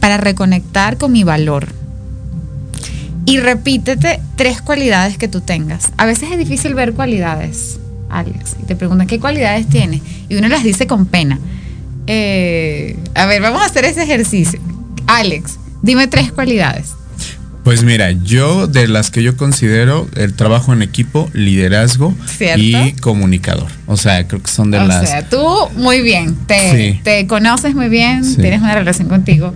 para reconectar con mi valor? Y repítete tres cualidades que tú tengas. A veces es difícil ver cualidades, Alex. Y te preguntan, ¿qué cualidades tienes? Y uno las dice con pena. Eh, a ver, vamos a hacer ese ejercicio. Alex, dime tres cualidades. Pues mira, yo de las que yo considero el trabajo en equipo, liderazgo ¿Cierto? y comunicador. O sea, creo que son de o las... sea, tú muy bien, te, Sí. te conoces muy bien, Sí. tienes una relación contigo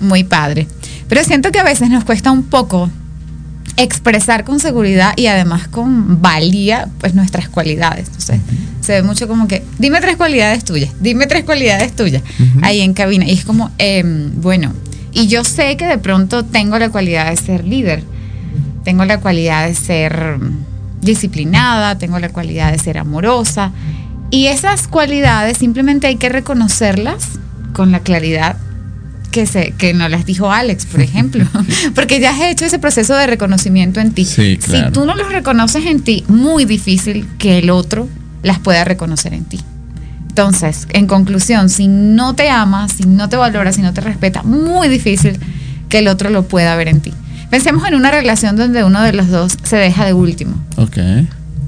muy padre. Pero siento que a veces nos cuesta un poco expresar con seguridad y además con valía pues nuestras cualidades. Entonces, se ve mucho como que, dime tres cualidades tuyas, dime tres cualidades tuyas ahí en cabina. Y es como, em, bueno, y yo sé que de pronto tengo la cualidad de ser líder, tengo la cualidad de ser disciplinada, tengo la cualidad de ser amorosa. Y esas cualidades simplemente hay que reconocerlas con la claridad que, se, que nos las dijo Alex, por ejemplo. Porque ya has hecho ese proceso de reconocimiento en ti. Sí, claro. Si tú no los reconoces en ti, muy difícil que el otro las pueda reconocer en ti. Entonces, en conclusión, si no te amas, si no te valoras, si no te respeta, muy difícil que el otro lo pueda ver en ti. Pensemos en una relación donde uno de los dos se deja de último. Ok.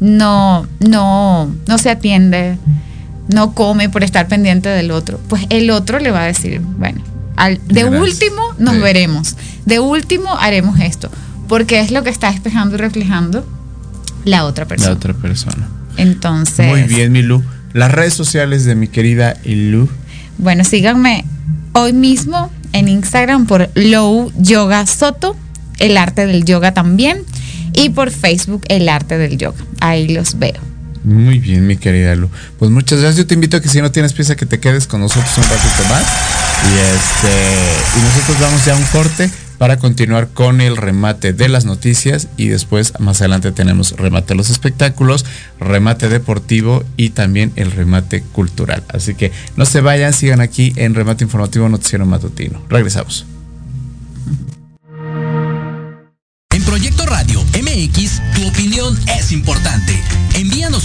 No, no, no se atiende, no come por estar pendiente del otro. Pues el otro le va a decir, bueno, al- de Gracias. último nos Sí. veremos, de último haremos esto, porque es lo que está espejando y reflejando la otra persona. La otra persona. Entonces, Muy bien, Milu. Las redes sociales de mi querida Ilu. Bueno, síganme hoy mismo en Instagram por Low Yoga Soto, el arte del yoga también, y por Facebook el arte del yoga. Ahí los veo. Muy bien, mi querida Lu. Pues muchas gracias. Yo te invito a que si no tienes pieza que te quedes con nosotros un ratito más. Y este y nosotros vamos ya a un corte para continuar con el remate de las noticias y después más adelante tenemos remate de los espectáculos, remate deportivo y también el remate cultural. Así que no se vayan, sigan aquí en Remate Informativo Noticiero Matutino. Regresamos. En Proyecto Radio MX, tu opinión es importante.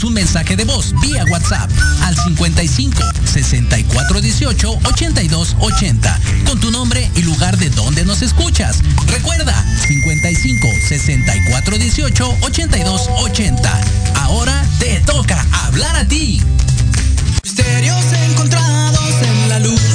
Un mensaje de voz vía WhatsApp al 55 64 18 82 80 con tu nombre y lugar de donde nos escuchas. Recuerda 55 64 18 82 80. Ahora te toca hablar a ti. Misterios encontrados en la luz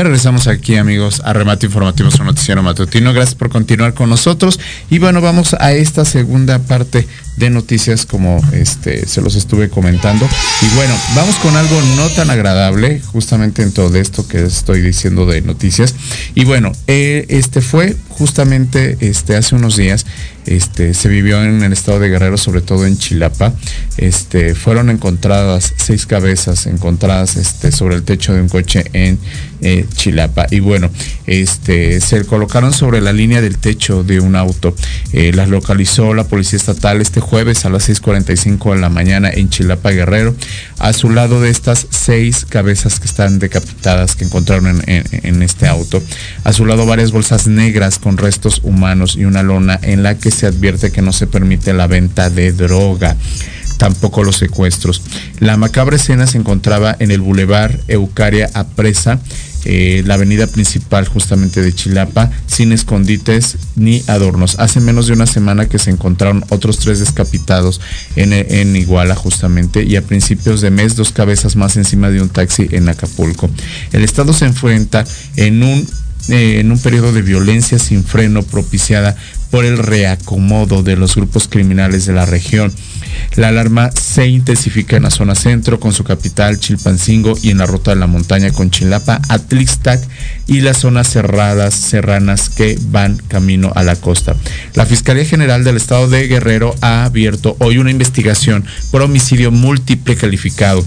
Ya regresamos aquí, amigos, a Remate Informativo, su noticiero matutino. Gracias por continuar con nosotros. Y bueno, vamos a esta segunda parte de noticias, como este se los estuve comentando. Y bueno, vamos con algo no tan agradable, justamente en todo esto que estoy diciendo de noticias. Y bueno, eh, este fue justamente este hace unos días este, se vivió en el estado de Guerrero, sobre todo en Chilapa. Este, fueron encontradas seis cabezas encontradas este, sobre el techo de un coche en eh, Chilapa. Y bueno, este, se colocaron sobre la línea del techo de un auto. Eh, las localizó la Policía Estatal este jueves a las 6.45 de la mañana en Chilapa, Guerrero. A su lado de estas seis cabezas que están decapitadas que encontraron en, en este auto. A su lado varias bolsas negras con restos humanos y una lona en la que se advierte que no se permite la venta de droga tampoco los secuestros. La macabra escena se encontraba en el bulevar Eucaria Apresa, eh, la avenida principal justamente de Chilapa, sin escondites ni adornos. Hace menos de una semana que se encontraron otros tres descapitados en, en Iguala justamente y a principios de mes dos cabezas más encima de un taxi en Acapulco. El Estado se enfrenta en un eh, en un periodo de violencia sin freno propiciada por el reacomodo de los grupos criminales de la región. La alarma se intensifica en la zona centro con su capital Chilpancingo y en la ruta de la montaña con Chilapa, Atlixtac y las zonas cerradas serranas que van camino a la costa. La Fiscalía General del Estado de Guerrero ha abierto hoy una investigación por homicidio múltiple calificado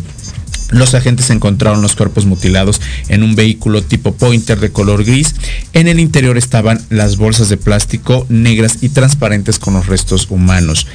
los agentes encontraron los cuerpos mutilados en un vehículo tipo Pointer de color gris. En el interior estaban las bolsas de plástico negras y transparentes con los restos humanos.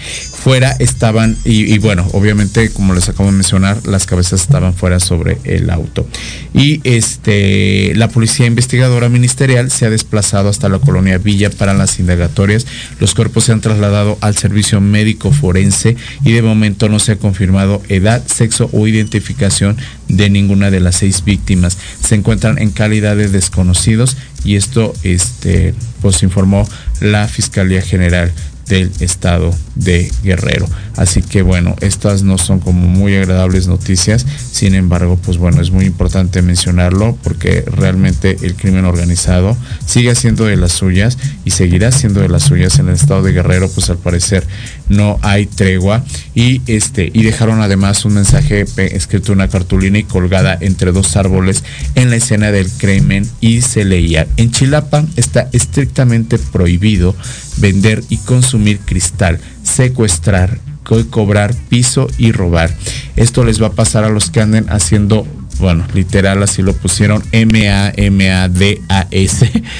Fuera estaban, y, bueno, obviamente, como les acabo de mencionar, las cabezas estaban fuera sobre el auto. Y este, la policía investigadora ministerial se ha desplazado hasta la colonia Villa para las indagatorias. Los cuerpos se han trasladado al servicio médico forense y de momento no se ha confirmado edad, sexo o identificación de ninguna de las seis víctimas. Se encuentran en calidad de desconocidos y esto este, pues informó la Fiscalía General del estado de Guerrero. Así que bueno, estas no son como muy agradables noticias, sin embargo, pues bueno, es muy importante mencionarlo porque realmente el crimen organizado sigue haciendo de las suyas y seguirá siendo de las suyas en el estado de Guerrero, pues al parecer no hay tregua y este y dejaron además un mensaje escrito en una cartulina y colgada entre dos árboles en la escena del crimen y se leía en Chilapa está estrictamente prohibido vender y consumir cristal, secuestrar, cobrar piso y robar. Esto les va a pasar a los que anden haciendo bueno, literal así lo pusieron, M-A-M-A-D-A-S,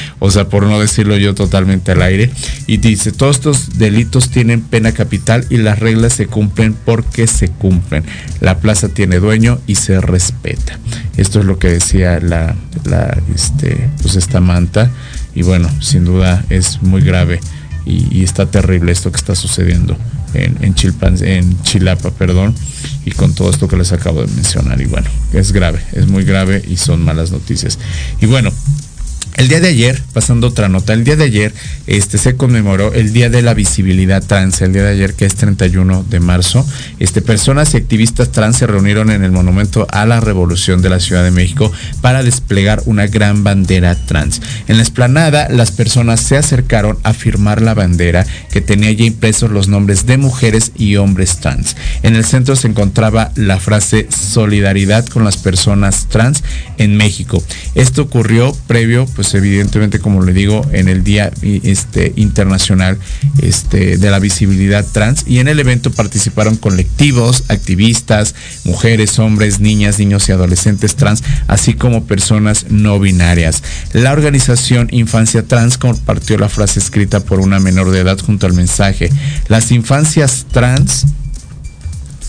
o sea, por no decirlo yo totalmente al aire, y dice, todos estos delitos tienen pena capital y las reglas se cumplen porque se cumplen. La plaza tiene dueño y se respeta. Esto es lo que decía la, la este, pues esta manta, y bueno, sin duda es muy grave y, está terrible esto que está sucediendo en, en, Chilpan, en Chilapa, perdón, y con todo esto que les acabo de mencionar. Y bueno, es grave, es muy grave y son malas noticias. Y bueno, el día de ayer, pasando otra nota, el día de ayer este, se conmemoró el Día de la Visibilidad Trans, el día de ayer que es 31 de marzo. Este, personas y activistas trans se reunieron en el Monumento a la Revolución de la Ciudad de México para desplegar una gran bandera trans. En la explanada, las personas se acercaron a firmar la bandera que tenía ya impresos los nombres de mujeres y hombres trans. En el centro se encontraba la frase solidaridad con las personas trans en México. Esto ocurrió previo, pues evidentemente como le digo en el día este internacional este de la visibilidad trans. Y en el evento participaron colectivos activistas mujeres hombres niñas niños y adolescentes trans así como personas no binarias. La organización infancia trans compartió la frase escrita por una menor de edad junto al mensaje las infancias trans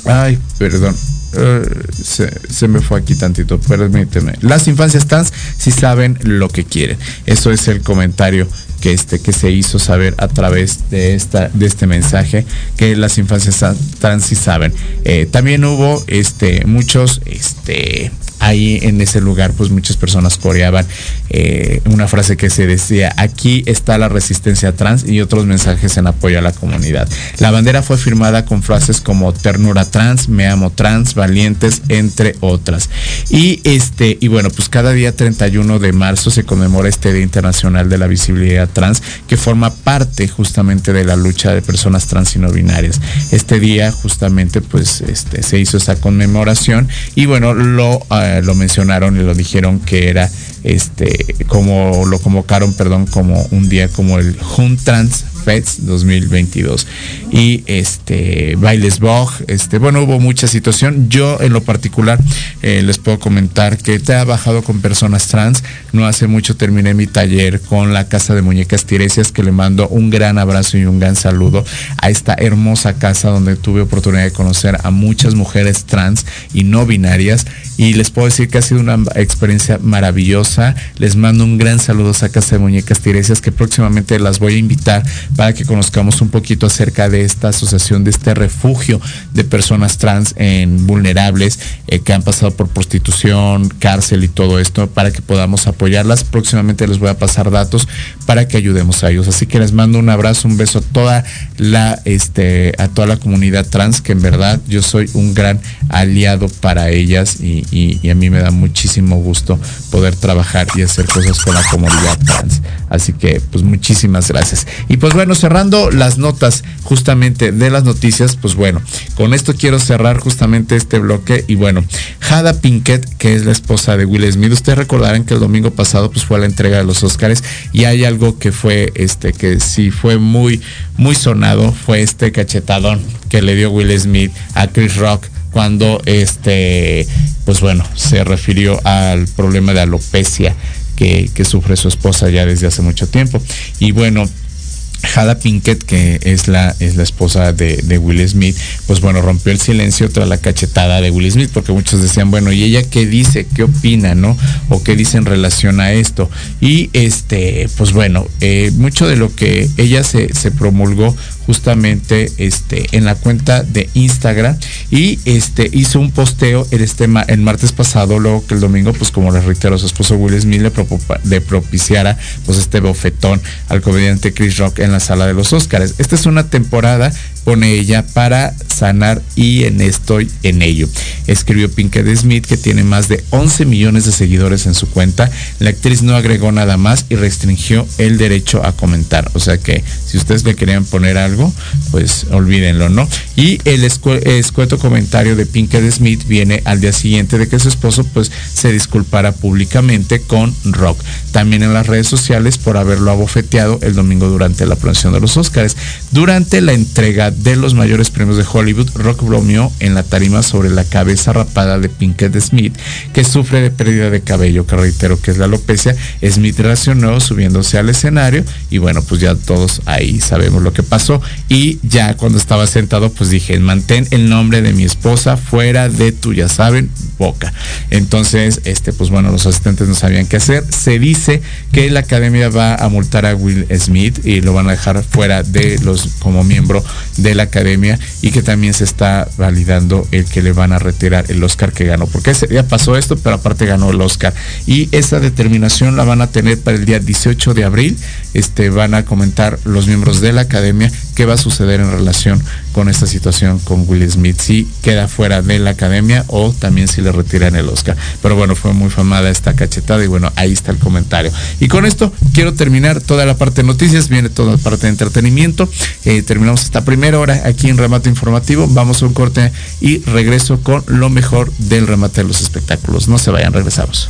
ay perdón Uh, se, se, me fue aquí tantito, permíteme. Las infancias trans sí saben lo que quieren. Eso es el comentario que este que se hizo saber a través de esta de este mensaje que las infancias trans sí saben. Eh, también hubo este muchos este ahí en ese lugar pues muchas personas coreaban eh, una frase que se decía, aquí está la resistencia trans y otros mensajes en apoyo a la comunidad. La bandera fue firmada con frases como ternura trans, me amo trans, valientes, entre otras. Y este, y bueno, pues cada día 31 de marzo se conmemora este Día Internacional de la Visibilidad Trans, que forma parte justamente de la lucha de personas trans y no binarias. Este día justamente pues este, se hizo esa conmemoración y bueno, lo, uh, lo mencionaron y lo dijeron que era este como lo convocaron perdón como un día como el Hun Trans Fest 2022 y este bailes Bog este bueno hubo mucha situación. Yo en lo particular eh, les puedo comentar que he trabajado con personas trans. No hace mucho terminé mi taller con la casa de muñecas tiresias que le mando un gran abrazo y un gran saludo a esta hermosa casa donde tuve oportunidad de conocer a muchas mujeres trans y no binarias. Y les puedo decir que ha sido una experiencia maravillosa. Les mando un gran saludo a casa de muñecas tiresias que próximamente las voy a invitar para que conozcamos un poquito acerca de esta asociación, de este refugio de personas trans en vulnerables eh, que han pasado por prostitución, cárcel y todo esto, para que podamos apoyarlas. Próximamente les voy a pasar datos para que ayudemos a ellos. Así que les mando un abrazo, un beso a toda la, este, a toda la comunidad trans, que en verdad yo soy un gran aliado para ellas y, y, y a mí me da muchísimo gusto poder trabajar y hacer cosas con la comunidad trans. Así que, pues muchísimas gracias. Y pues bueno, cerrando las notas justamente de las noticias, pues bueno, con esto quiero cerrar justamente este bloque. Y bueno, Jada Pinkett, que es la esposa de Will Smith, ustedes recordarán que el domingo pasado pues fue la entrega de los Oscars y hay algo que fue este que sí fue muy muy sonado fue este cachetadón que le dio Will Smith a Chris Rock cuando este pues bueno se refirió al problema de alopecia que, que, sufre su esposa ya desde hace mucho tiempo y bueno Jada Pinkett, que es la, es la esposa de, Will Smith, pues bueno, rompió el silencio tras la cachetada de Will Smith, porque muchos decían, bueno, ¿y ella qué dice? ¿Qué opina? ¿No? ¿O qué dice en relación a esto? Y este, pues bueno, eh, mucho de lo que ella se, se promulgó justamente este en la cuenta de Instagram. Y este hizo un posteo el este el martes pasado luego que el domingo pues como les reitero su esposo Will Smith le, propiciara pues este bofetón al comediante Chris Rock en la sala de los Oscars esta es una temporada pone ella para sanar y en estoy en ello. Escribió Pinkett Smith que tiene más de 11 millones de seguidores en su cuenta. La actriz no agregó nada más y restringió el derecho a comentar. O sea que si ustedes le querían poner algo, pues olvídenlo, ¿no? Y el escueto comentario de Pinkett Smith viene al día siguiente de que su esposo pues se disculpara públicamente con Rock. También en las redes sociales por haberlo abofeteado el domingo durante la promoción de los Oscars. Durante la entrega de los mayores premios de Hollywood, Rock bromeó en la tarima sobre la cabeza rapada de Pinkett Smith, que sufre de pérdida de cabello, que reitero que es la alopecia. Smith reaccionó subiéndose al escenario y bueno, pues ya todos ahí sabemos lo que pasó. Y ya cuando estaba sentado, pues dije, mantén el nombre de mi esposa fuera de tu, ya saben, boca. Entonces, este, pues bueno, los asistentes no sabían qué hacer. Se dice que la academia va a multar a Will Smith y lo van a dejar fuera de los como miembro de la academia y que también se está validando el que le van a retirar el Oscar que ganó. Porque ese día pasó esto, pero aparte ganó el Oscar. Y esa determinación la van a tener para el día 18 de abril. Este, van a comentar los miembros de la academia qué va a suceder en relación con esta situación con Will Smith. Si queda fuera de la academia o también si le retiran el Oscar. Pero bueno, fue muy famada esta cachetada y bueno, ahí está el comentario. Y con esto quiero terminar toda la parte de noticias, viene toda la parte de entretenimiento. Eh, terminamos esta primera hora aquí en Remate Informativo. Vamos a un corte y regreso con lo mejor del remate de los espectáculos. No se vayan, regresamos.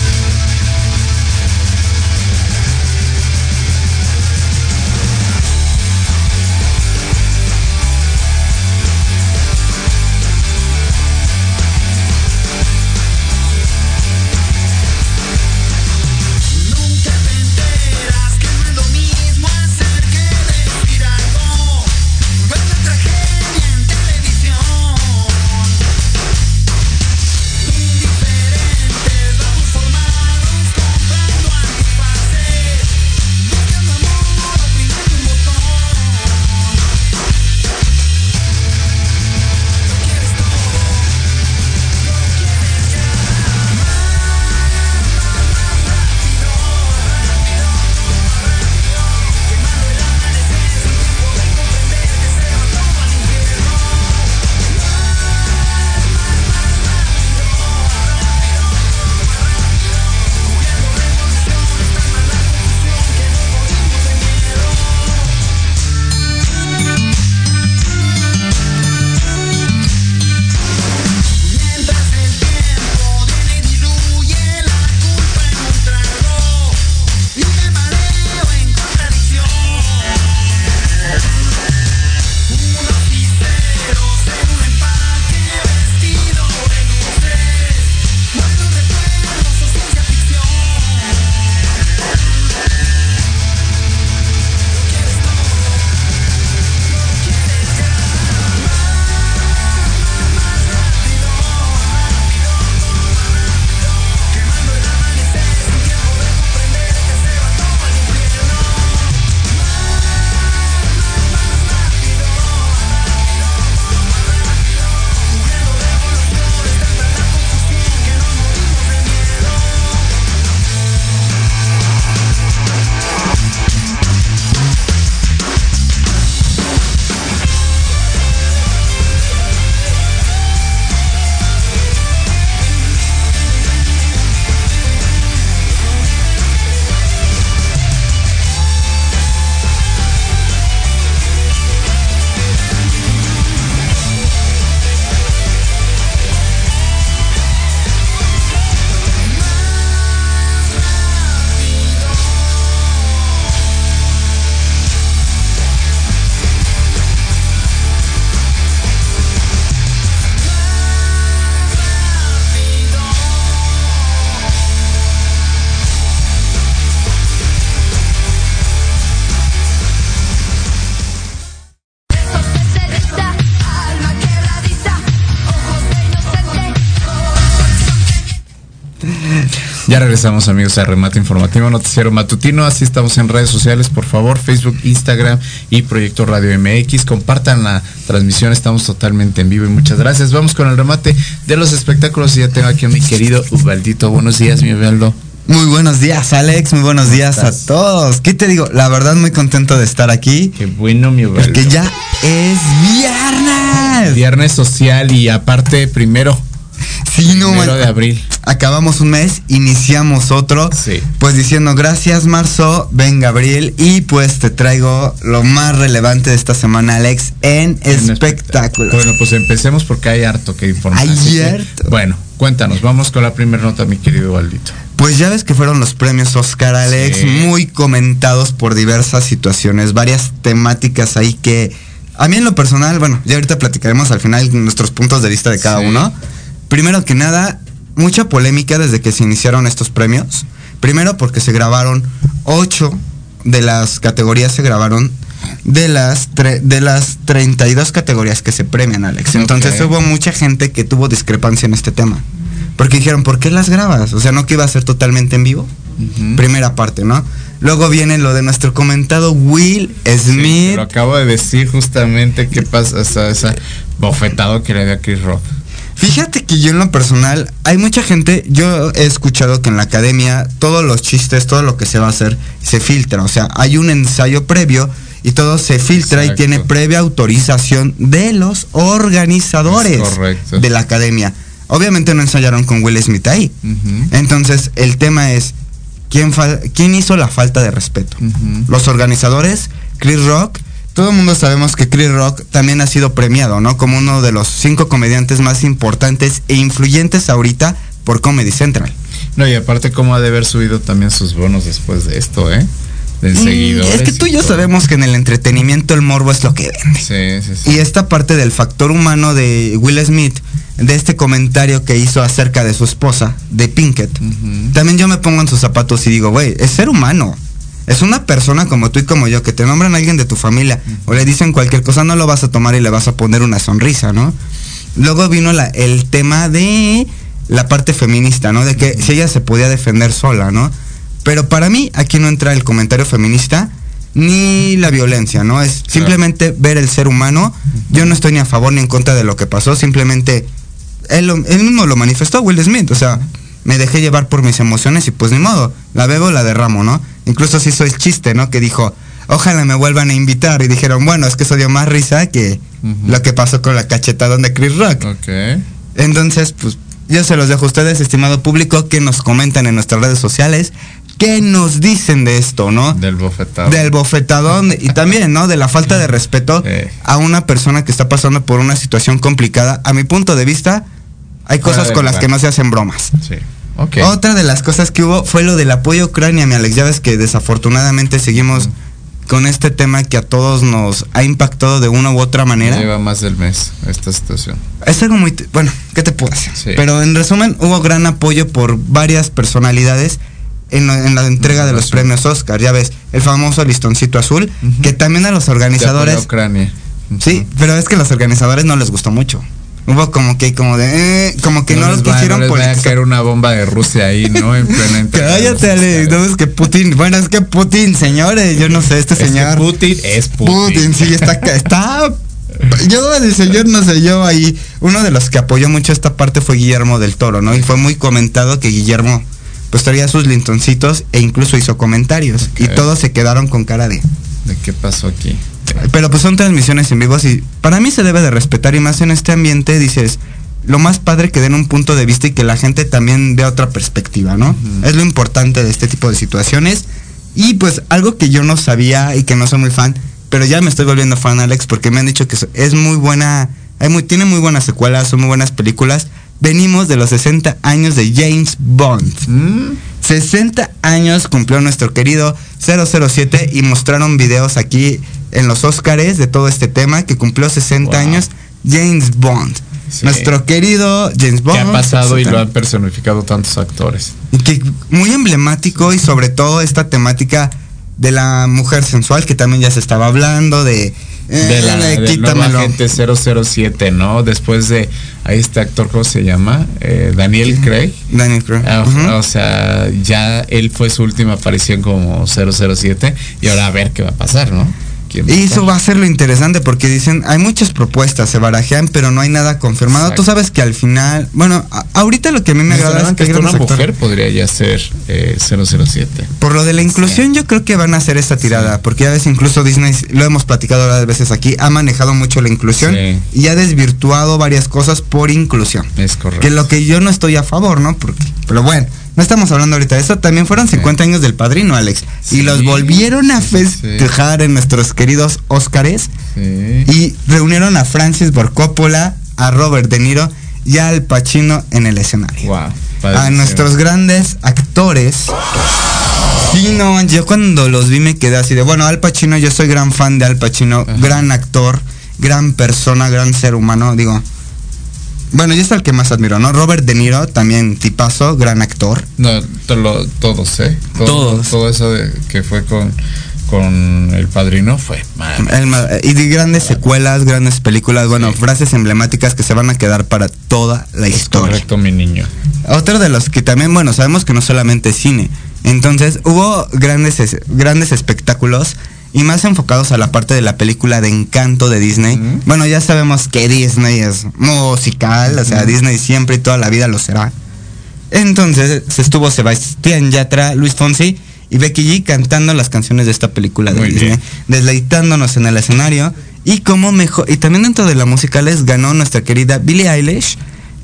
Ya regresamos amigos a Remate Informativo Noticiero Matutino, así estamos en redes sociales, por favor, Facebook, Instagram y Proyecto Radio MX, compartan la transmisión, estamos totalmente en vivo y muchas gracias. Vamos con el remate de los espectáculos y ya tengo aquí a mi querido Ubaldito. Buenos días, mi Ubaldo. Muy buenos días, Alex. Muy buenos días a todos. ¿Qué te digo? La verdad, muy contento de estar aquí. Qué bueno, mi Ubaldo. Porque ya es viernes. Viernes social y aparte primero. Sí, no, primero de abril. Acabamos un mes, iniciamos otro. Sí. Pues diciendo gracias, marzo, venga, abril. Y pues te traigo lo más relevante de esta semana, Alex, en espectáculos. Bueno, pues empecemos porque hay harto que informar. Hay que, harto. bueno, cuéntanos, vamos con la primera nota, mi querido Ubaldito. Pues ya ves que fueron los premios Oscar, Alex, Sí. muy comentados por diversas situaciones, varias temáticas ahí que a mí en lo personal, bueno, ya ahorita platicaremos al final nuestros puntos de vista de cada Sí. uno. Primero que nada, mucha polémica desde que se iniciaron estos premios. Primero porque se grabaron ocho de las categorías se grabaron de las de las 32 categorías que se premian, Alex. Entonces hubo mucha gente que tuvo discrepancia en este tema. Porque dijeron, ¿por qué las grabas? O sea, ¿no que iba a ser totalmente en vivo? Primera parte, ¿no? Luego viene lo de nuestro comentado Will Smith. Lo acabo de decir justamente qué pasa, o sea, esa bofetado que le dio a Chris Rock. Fíjate que yo en lo personal, hay mucha gente, yo he escuchado que en la academia todos los chistes, todo lo que se va a hacer, se filtra. O sea, hay un ensayo previo y todo se filtra y tiene previa autorización de los organizadores de la academia. Obviamente no ensayaron con Will Smith ahí. Entonces, el tema es, ¿quién, ¿quién hizo la falta de respeto? Los organizadores, Chris Rock. Todo el mundo sabemos que Chris Rock también ha sido premiado, ¿no? Como uno de los cinco comediantes más importantes e influyentes ahorita por Comedy Central. No, y aparte cómo ha de haber subido también sus bonos después de esto, ¿eh? De Mm, es que tú y yo todo. sabemos que en el entretenimiento el morbo es lo que vende. Sí, sí, sí. Y esta parte del factor humano de Will Smith, de este comentario que hizo acerca de su esposa, de Pinkett, también yo me pongo en sus zapatos y digo, güey, es ser humano. Es una persona como tú y como yo, que te nombran a alguien de tu familia o le dicen cualquier cosa, no lo vas a tomar y le vas a poner una sonrisa, ¿no? Luego vino la- el tema de la parte feminista, ¿no? De que si ella se podía defender sola, ¿no? Pero para mí aquí no entra el comentario feminista ni la violencia, ¿no? Es simplemente ver el ser humano. Yo no estoy ni a favor ni en contra de lo que pasó, simplemente él, él mismo lo manifestó, Will Smith, o sea, me dejé llevar por mis emociones y pues ni modo, la bebo, la derramo, ¿no? Incluso se hizo el chiste, ¿no? Que dijo, ojalá me vuelvan a invitar y dijeron, bueno, es que eso dio más risa que lo que pasó con la cachetada de Chris Rock. Ok. Entonces, pues yo se los dejo a ustedes, estimado público, que nos comentan en nuestras redes sociales, qué nos dicen de esto, ¿no? Del bofetado. Del bofetadón y también, ¿no? De la falta de respeto Eh. a una persona que está pasando por una situación complicada. A mi punto de vista, hay cosas con las que no se hacen bromas. Sí. Ok. Otra de las cosas que hubo fue lo del apoyo a Ucrania, mi Alex. Ya ves que desafortunadamente seguimos con este tema que a todos nos ha impactado de una u otra manera. Lleva más del mes esta situación. Es algo muy... Bueno, ¿qué te puedo decir? Sí. Pero en resumen, hubo gran apoyo por varias personalidades en, lo- en la entrega de los premios Oscar. Ya ves, el famoso listoncito azul, que también a los De organizadores... Sí, pero es que a los organizadores no les gustó mucho. Hubo como que, como de... eh, como que no, les los va- quisieron no les a caer una bomba de Rusia ahí, ¿no? En plena Cállate, Ale. Oscars. No, es que Putin. Bueno, es que Putin, señores. Yo no sé, este Es que señor. Putin es Putin. Putin, sí, está. está yo, el señor, no sé, yo ahí. Uno de los que apoyó mucho esta parte fue Guillermo del Toro, ¿no? Y fue muy comentado que Guillermo, pues traía sus lintoncitos e incluso hizo comentarios. Y todos se quedaron con cara de. ¿De qué pasó aquí? Pero pues son transmisiones en vivo y para mí se debe de respetar y más en este ambiente dices, lo más padre que den un punto de vista y que la gente también vea otra perspectiva, ¿no? Es lo importante de este tipo de situaciones. Y pues algo que yo no sabía y que no soy muy fan, pero ya me estoy volviendo fan, Alex, porque me han dicho que es muy buena, hay muy, tiene muy buenas secuelas, son muy buenas películas. Venimos de los 60 años de James Bond. Mm, 60 años cumplió nuestro querido 007 y mostraron videos aquí en los Óscares de todo este tema que cumplió 60 Wow. años James Bond. Sí. Nuestro querido James Bond. ¿Qué ha pasado y lo han personificado tantos actores? que muy emblemático y sobre todo esta temática de la mujer sensual que también ya se estaba hablando de... eh, de la de del nuevo quítamelo. agente 007, ¿no? Después de a este actor, ¿cómo se llama? Eh, Daniel Craig. Daniel Craig. Ah. O sea, ya él fue su última aparición como 007 y ahora a ver qué va a pasar, ¿no? ¿Quién Y a eso va a ser lo interesante porque dicen, hay muchas propuestas, se barajean, pero no hay nada confirmado. Exacto. Tú sabes que al final, bueno, a- ahorita lo que a mí me agrada es que hasta una mujer podría ya ser eh, 007. Por lo de la inclusión, yo creo que van a hacer esta tirada, porque ya ves, incluso Disney, lo hemos platicado varias veces aquí, ha manejado mucho la inclusión Sí. y ha desvirtuado varias cosas por inclusión. Es correcto. Que lo que yo no estoy a favor, ¿no? Porque, pero bueno, no estamos hablando ahorita de eso. También fueron 50 años del padrino, Alex. Sí. Y los volvieron a festejar en nuestros queridos Óscares. Y reunieron a Francis Ford Coppola, a Robert De Niro y a Al Pacino en el escenario. Wow. A nuestros grandes actores. Sí, no, yo cuando los vi me quedé así de, bueno, Al Pacino, yo soy gran fan de Al Pacino, gran actor, gran persona, gran ser humano, digo. Bueno, yo es el que más admiro, ¿no? Robert De Niro, también tipazo, gran actor. No, to- lo- todos, ¿eh? Todo- Todos. Todo eso de, que fue con, con el padrino fue mal. El ma- y de grandes secuelas, grandes películas, bueno, frases emblemáticas que se van a quedar para toda la historia. Correcto, mi niño. Otro de los que también, bueno, sabemos que no solamente es cine. Entonces, hubo grandes, es- grandes espectáculos y más enfocados a la parte de la película de encanto de Disney. Bueno, ya sabemos que Disney es musical, o sea, Disney siempre y toda la vida lo será. Entonces, se estuvo Sebastián Yatra, Luis Fonsi y Becky G cantando las canciones de esta película de Muy Disney, bien. desleitándonos en el escenario. Y como mejor, y también dentro de la musicales ganó nuestra querida Billie Eilish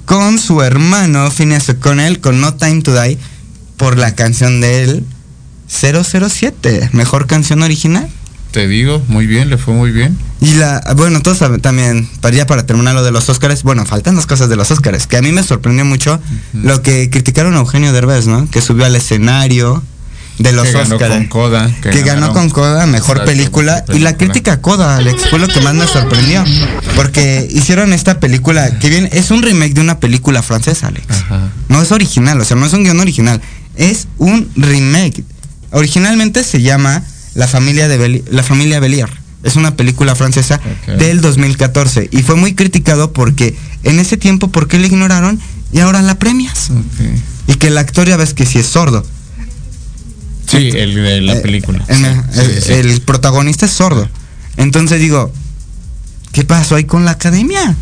con su hermano Phineas O'Connell con No Time to Die por la canción de él 007, mejor canción original. Te digo, muy bien, le fue muy bien. Y la, bueno, todos también, para ya para terminar lo de los Óscares, bueno, faltan las cosas de los Óscares, que a mí me sorprendió mucho lo que criticaron a Eugenio Derbez, ¿no? Que subió al escenario de los que ganó con Coda. Que, ganó con Coda, mejor película. Y la crítica a Coda, Alex, fue lo que más me sorprendió. Porque hicieron esta película, que bien, es un remake de una película francesa, Alex. Ajá. No es original, o sea, no es un guion original, es un remake. Originalmente se llama La familia de Beli- La familia Belier. Es una película francesa del 2014 y fue muy criticado porque en ese tiempo ¿por qué le ignoraron y ahora la premias? Y que el actor ya ves que sí es sordo. Sí, el de la Eh, película. El, Sí, el- sí, sí. el protagonista es sordo. Entonces digo, ¿qué pasó ahí con la academia?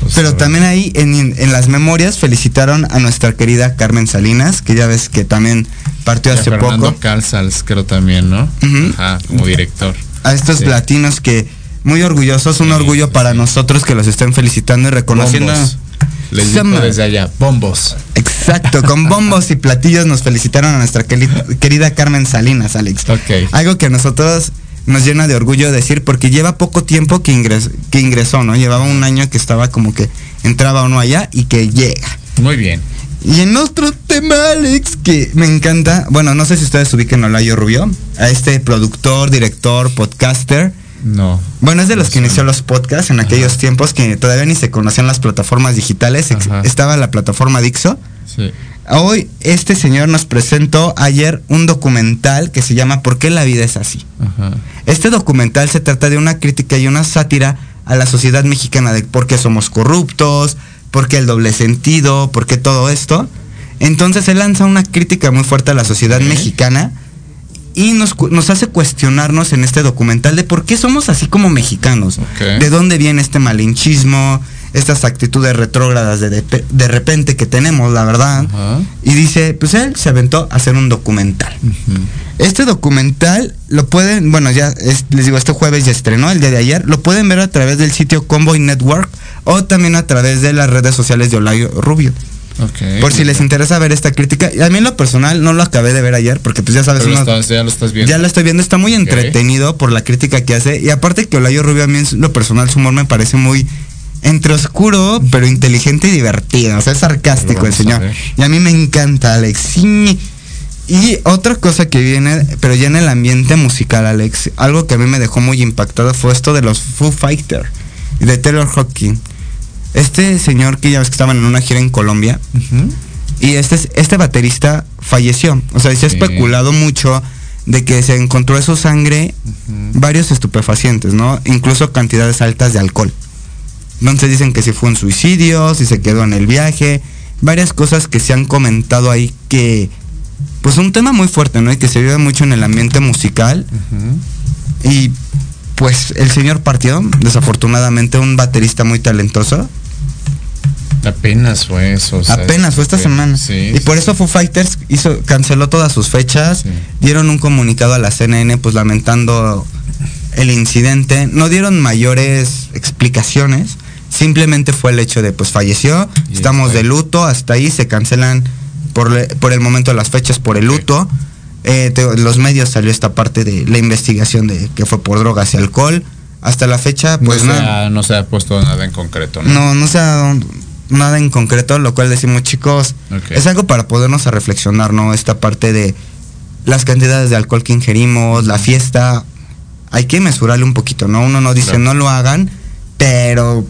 Pues, Pero también ahí en, en las memorias felicitaron a nuestra querida Carmen Salinas, que ya ves que también partió hace Fernando poco. Casals, creo también, ¿no? Ajá, como director. A estos Sí. latinos que muy orgullosos, un Sí, orgullo sí, para nosotros que los estén felicitando y reconociendo. Bombos. Les digo desde allá, bombos. Exacto, con bombos y platillos nos felicitaron a nuestra queri- querida Carmen Salinas, Alex. Ok. Algo que nosotros nos llena de orgullo decir porque lleva poco tiempo que, ingres- que ingresó, ¿no? Llevaba un año que estaba como que entraba uno allá y que llega. Muy bien. Y en otro tema, Alex, que me encanta, bueno, no sé si ustedes ubiquen a Olayo Rubio, a este productor, director, podcaster. No. Bueno, es de los No que inició los podcasts en aquellos tiempos que todavía ni se conocían las plataformas digitales. Ajá. Estaba la plataforma Dixo. Sí. Hoy este señor nos presentó ayer un documental que se llama ¿Por qué la vida es así? Ajá. Este documental se trata de una crítica y una sátira a la sociedad mexicana de por qué somos corruptos, por qué el doble sentido, por qué todo esto. Entonces él lanza una crítica muy fuerte a la sociedad mexicana y nos, nos hace cuestionarnos en este documental de por qué somos así como mexicanos. De dónde viene este malinchismo, estas actitudes retrógradas de, de, de repente que tenemos, la verdad. Y dice, pues él se aventó a hacer un documental. Este documental lo pueden, bueno, ya es- les digo, este jueves ya estrenó, el día de ayer, lo pueden ver a través del sitio Convoy Network o también a través de las redes sociales de Olayo Rubio. Por si les interesa ver esta crítica. Y a mí en lo personal no lo acabé de ver ayer porque pues ya sabes, uno- estás- ya lo estás viendo. ya lo estoy viendo, está muy entretenido por la crítica que hace. Y aparte que Olayo Rubio a mí en lo personal su humor me parece muy entre oscuro, pero inteligente y divertido. O sea, es sarcástico el señor. Y a mí me encanta, Alex. Sí. Y otra cosa que viene, pero ya en el ambiente musical, Alex, algo que a mí me dejó muy impactado fue esto de los Foo Fighters de Taylor Hawkins. Este señor que ya ves que estaban en una gira en Colombia, y este, este baterista falleció. O sea, se ha Sí. especulado mucho de que se encontró en su sangre varios estupefacientes, ¿no? Incluso cantidades altas de alcohol. Entonces dicen que si fue un suicidio, si se quedó en el viaje, varias cosas que se han comentado ahí que, pues un tema muy fuerte, ¿no? Y que se vive mucho en el ambiente musical. Y pues el señor partió, desafortunadamente, un baterista muy talentoso. Apenas fue eso. o sea, Apenas fue esta semana. Sí. y por eso Foo Fighters hizo, canceló todas sus fechas. Sí. Dieron un comunicado a la CNN pues lamentando el incidente. No dieron mayores explicaciones. Simplemente fue el hecho de pues falleció. Y Estamos de luto. Hasta ahí se cancelan por, le- por el momento las fechas por el luto. Eh, te- los medios salió esta parte de la investigación de que fue por drogas y alcohol. Hasta la fecha, pues no, no. se ha, no se ha puesto nada en concreto, ¿no? No, no se ha dado nada en concreto, lo cual decimos, chicos, es algo para podernos a reflexionar, ¿no? Esta parte de las cantidades de alcohol que ingerimos, la fiesta, hay que mesurarle un poquito, ¿no? Uno no dice Claro. no lo hagan, pero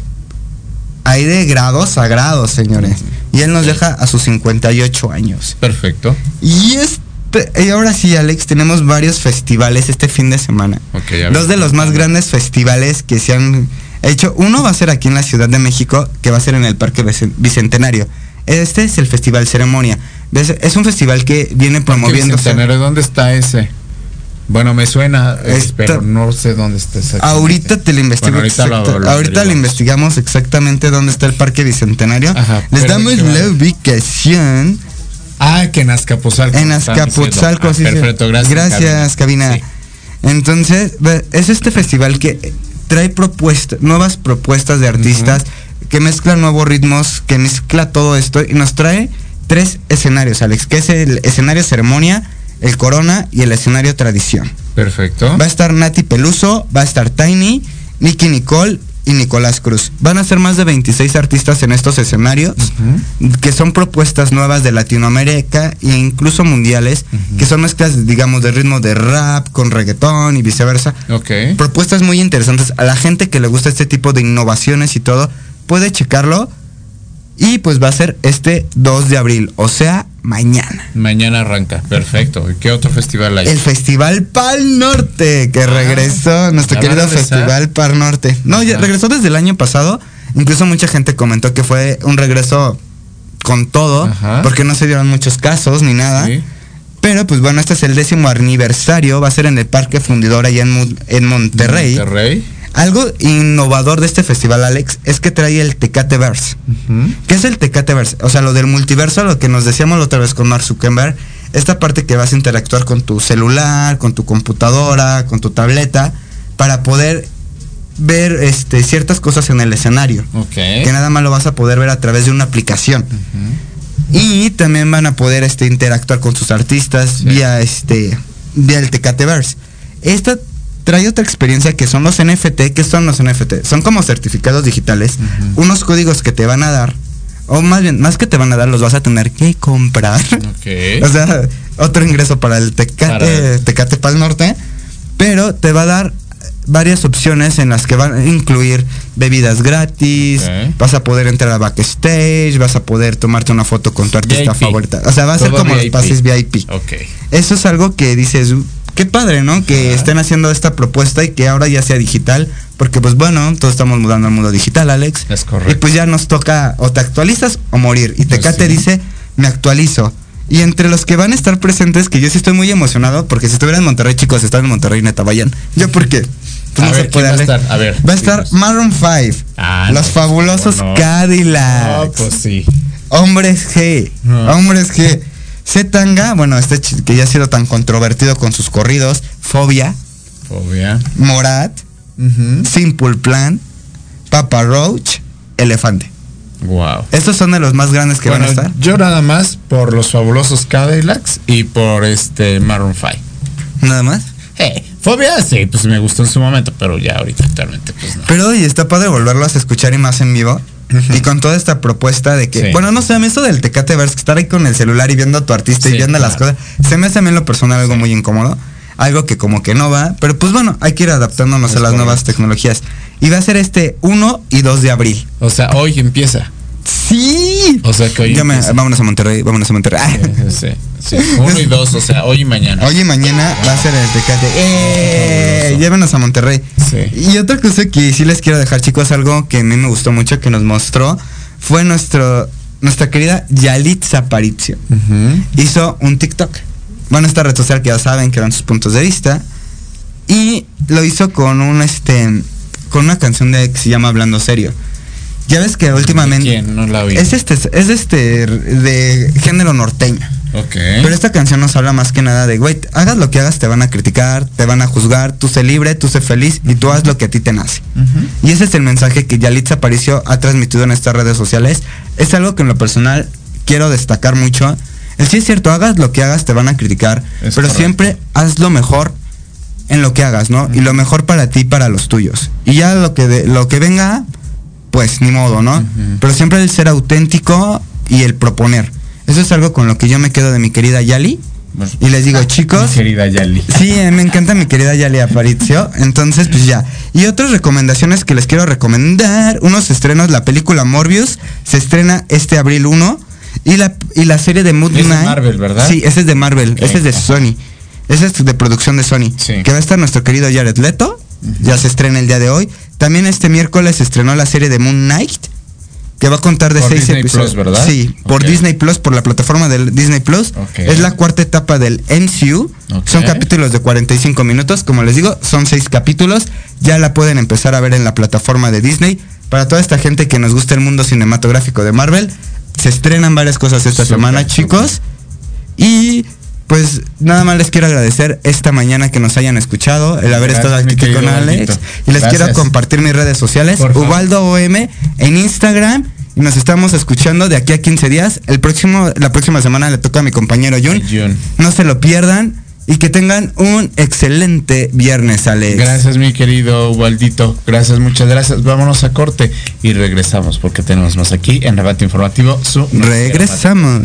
hay de grados a grados, señores. Y él nos deja a sus 58 años. Perfecto. Y este, y ahora sí, Alex, tenemos varios festivales este fin de semana. Dos de los más grandes festivales que se han hecho. Uno va a ser aquí en la Ciudad de México, que va a ser en el Parque Bicen- Bicentenario. Este es el Festival Ceremonia. Es un festival que viene. Bicentenario, ¿Dónde está ese? Bueno, me suena, eh, Está- pero no sé dónde está exactamente. Ahorita te lo investigo. Bueno, ahorita lo- exacta- lo ahorita lo averiguamos. investigamos exactamente dónde está el Parque Bicentenario. Ajá, Les damos la ubicación Ah, que en Azcapotzalco. en Azcapotzalco. Ah, sí. perfecto, gracias. Gracias, cabina. Sí. Entonces, es este festival que trae propuestas, nuevas propuestas de artistas, que mezcla nuevos ritmos, que mezcla todo esto y nos trae tres escenarios, Alex, que es el escenario ceremonia, el corona y el escenario tradición. Perfecto. Va a estar Nati Peluso, va a estar Tiny, Nicky Nicole y Nicolás Cruz. Van a ser más de 26 artistas en estos escenarios, que son propuestas nuevas de Latinoamérica e incluso mundiales, que son mezclas, digamos, de ritmo de rap con reggaetón y viceversa. Ok. Propuestas muy interesantes. A la gente que le gusta este tipo de innovaciones y todo, puede checarlo. Y pues va a ser este 2 de abril, o sea, mañana. Mañana arranca. Perfecto. ¿Y qué otro festival hay? El Festival Pal Norte, que regresó, nuestro Ah, ¿ya va a querido? Festival Pal Norte. No, ya regresó desde el año pasado. Incluso mucha gente comentó que fue un regreso con todo, Ajá. porque no se dieron muchos casos ni nada. Sí. Pero pues bueno, este es el décimo aniversario, va a ser en el Parque Fundidor allá en, en Monterrey. Monterrey. Algo innovador de este festival, Alex, es que trae el Tecate Verse. ¿Qué es el Tecate Verse? O sea, lo del multiverso, lo que nos decíamos la otra vez con Mark Zuckerberg, esta parte que vas a interactuar con tu celular, con tu computadora, con tu tableta, para poder ver este, ciertas cosas en el escenario. Que nada más lo vas a poder ver a través de una aplicación. Y también van a poder este, interactuar con sus artistas Sí. vía este vía el Tecateverse. Esta trae otra experiencia que son los NFT. ¿Qué son los NFT? Son como certificados digitales, unos códigos que te van a dar, o más bien, más que te van a dar, los vas a tener que comprar. Ok. o sea, otro ingreso para el Tecate, Para- Tecate Pal Norte, pero te va a dar varias opciones en las que van a incluir bebidas gratis, vas a poder entrar a backstage, vas a poder tomarte una foto con tu artista VIP. favorita. O sea, va a ser como los pases VIP. Ok. Eso es algo que dices, "Uh, qué padre, ¿no? Que Ajá. estén haciendo esta propuesta y que ahora ya sea digital, porque pues bueno, todos estamos mudando al mundo digital, Alex. Es correcto. Y pues ya nos toca o te actualizas o morir. Y Tecate sí. dice, me actualizo. Y entre los que van a estar presentes, que yo sí estoy muy emocionado, porque si estuviera en Monterrey, chicos, están en Monterrey, neta, vayan. Yo porque... pues, A no se ver, puede, ¿quién va a estar? A ver, Va a estar. Maroon 5. Ah, los no, fabulosos ¿cómo no? Cadillacs. Ah, pues sí. Hombres G. Ah. Hombres G. Zetanga, bueno, este que ya ha sido tan controvertido con sus corridos. Fobia. Obvia. Morat. Simple Plan. Papa Roach. Elefante. Wow. Estos son de los más grandes que van a estar. yo nada más por los fabulosos Cadillacs y por este Maroon 5. Nada más. Eh, fobia, sí, pues me gustó en su momento, pero ya ahorita actualmente pues no. Pero oye, está padre volverlos a escuchar y más en vivo. Y con toda esta propuesta de que, Sí. bueno, no sé, a mí esto del Tecate Verse, estar ahí con el celular y viendo a tu artista y viendo las cosas, se me hace a mí en lo personal algo muy incómodo. Algo que como que no va, pero pues bueno, hay que ir adaptándonos Es a las correcto. nuevas tecnologías. Y va a ser este 1 y 2 de abril. O sea, hoy empieza. Sí. O sea que hoy me- vámonos a Monterrey, vámonos a Monterrey. Sí, sí. Uno y dos, o sea, hoy y mañana. Hoy y mañana va a ser el Tecate. ¡Eh! Llévenos a Monterrey. Sí. Y otra cosa que sí les quiero dejar, chicos, algo que a mí me gustó mucho, que nos mostró, fue nuestro, nuestra querida Yalitza Aparicio. Hizo un TikTok. Bueno, esta red social que ya saben que eran sus puntos de vista. Y lo hizo con un este con una canción de que se llama Hablando Serio. Ya ves que últimamente ¿Quién? No la oí. es este es este de género norteño. Ok. Pero esta canción nos habla más que nada de, güey, hagas lo que hagas, te van a criticar, te van a juzgar, tú sé libre, tú sé feliz y tú haz lo que a ti te nace. Y ese es el mensaje que Yalitza Aparicio ha transmitido en estas redes sociales. Es algo que en lo personal quiero destacar mucho. El sí es cierto, hagas lo que hagas, te van a criticar, Es pero correcto. siempre haz lo mejor en lo que hagas, ¿no? Y lo mejor para ti, para los tuyos. Y ya lo que de- lo que venga, pues ni modo, ¿no? Pero siempre el ser auténtico y el proponer. Eso es algo con lo que yo me quedo de mi querida Yali. Y les digo, chicos. Mi querida Yali. Sí, eh, me encanta mi querida Yali Aparicio. Entonces, pues ya. Y otras recomendaciones que les quiero recomendar. Unos estrenos, la película Morbius se estrena este abril 1. Y la, y la serie de Moon Es de Knight. Marvel, ¿verdad? Sí, ese es de Marvel. Ok, Ese es de. Sony. Ese es de producción de Sony. Sí. Que va a estar nuestro querido Jared Leto. Ya se estrena el día de hoy. También este miércoles se estrenó la serie de Moon Knight. Que va a contar de Por seis Disney episodios. Plus, ¿verdad? Sí, por. Disney Plus, por la plataforma del Disney Plus. Es la cuarta etapa del MCU. Son capítulos de 45 minutos. Como les digo, son seis capítulos. Ya la pueden empezar a ver en la plataforma de Disney. Para toda esta gente que nos gusta el mundo cinematográfico de Marvel, se estrenan varias cosas esta semana, chicos. Y pues nada más les quiero agradecer esta mañana que nos hayan escuchado, el haber Gracias, estado aquí con Alex. Y les quiero compartir mis redes sociales. Ubaldo OM en Instagram. Y nos estamos escuchando de aquí a 15 días. El próximo, la próxima semana le toca a mi compañero Jun. Jun. No se lo pierdan. Y que tengan un excelente viernes, Alex. Gracias, mi querido Waldito. Gracias, muchas gracias. Vámonos a corte y regresamos porque tenemos más aquí en Debate Informativo. Su Regresamos.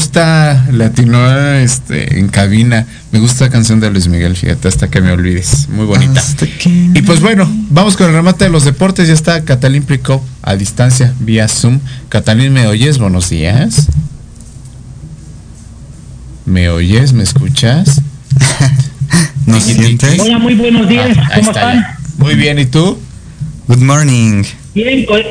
Gusta, latino este, en cabina. Me gusta la canción de Luis Miguel, fíjate, hasta que me olvides. Muy bonita. Y pues bueno, vamos con el remate de los deportes. Ya está Catalín Pricop a distancia, vía Zoom. Catalín, ¿me oyes? Buenos días. ¿Me oyes? ¿Me escuchas? ¿Nos sientes? Hola, muy buenos días. Ah, ahí ¿Cómo está están? ya. Muy bien, ¿y tú? Good morning. Bien, pues,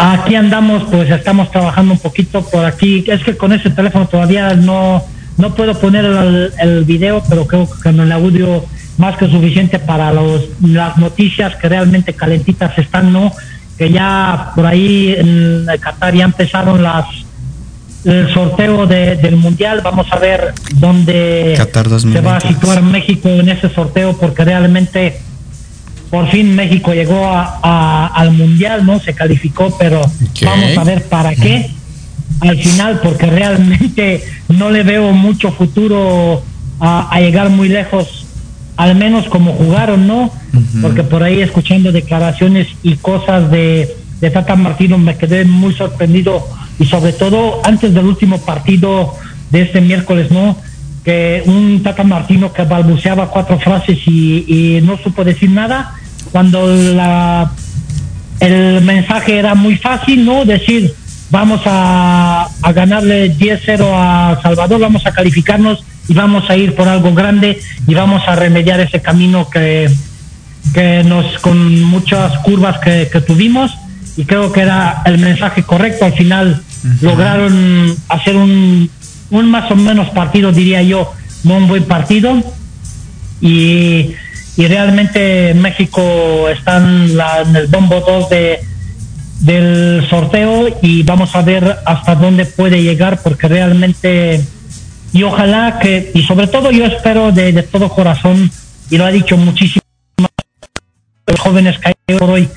aquí andamos, pues estamos trabajando un poquito por aquí. Es que con ese teléfono todavía no, no puedo poner el, el video, pero creo que con el audio más que suficiente para los, las noticias que realmente calentitas están, ¿no? Que ya por ahí en Qatar ya empezaron las el sorteo de- del mundial. Vamos a ver dónde Qatar se va a 2022. situar México en ese sorteo, porque realmente por fin México llegó a- a- al mundial, ¿no? Se calificó, pero vamos a ver para qué al final, porque realmente no le veo mucho futuro a, a llegar muy lejos, al menos como jugaron, ¿no? Porque por ahí escuchando declaraciones y cosas de, de Tata Martino me quedé muy sorprendido y sobre todo antes del último partido de este miércoles, ¿no? Que un Tata Martino que balbuceaba cuatro frases y, y no supo decir nada, cuando la, el mensaje era muy fácil, ¿no? Decir, vamos a, a ganarle 10-0 a Salvador, vamos a calificarnos y vamos a ir por algo grande y vamos a remediar ese camino que, que nos, con muchas curvas que, que tuvimos y creo que era el mensaje correcto. Al final lograron hacer un, un más o menos partido, diría yo, no un buen partido y, y realmente México está en, la- en el bombo 2 de, del sorteo y vamos a ver hasta dónde puede llegar porque realmente y ojalá que y sobre todo yo espero de, de todo corazón y lo ha dicho muchísimo los jóvenes que hay hoy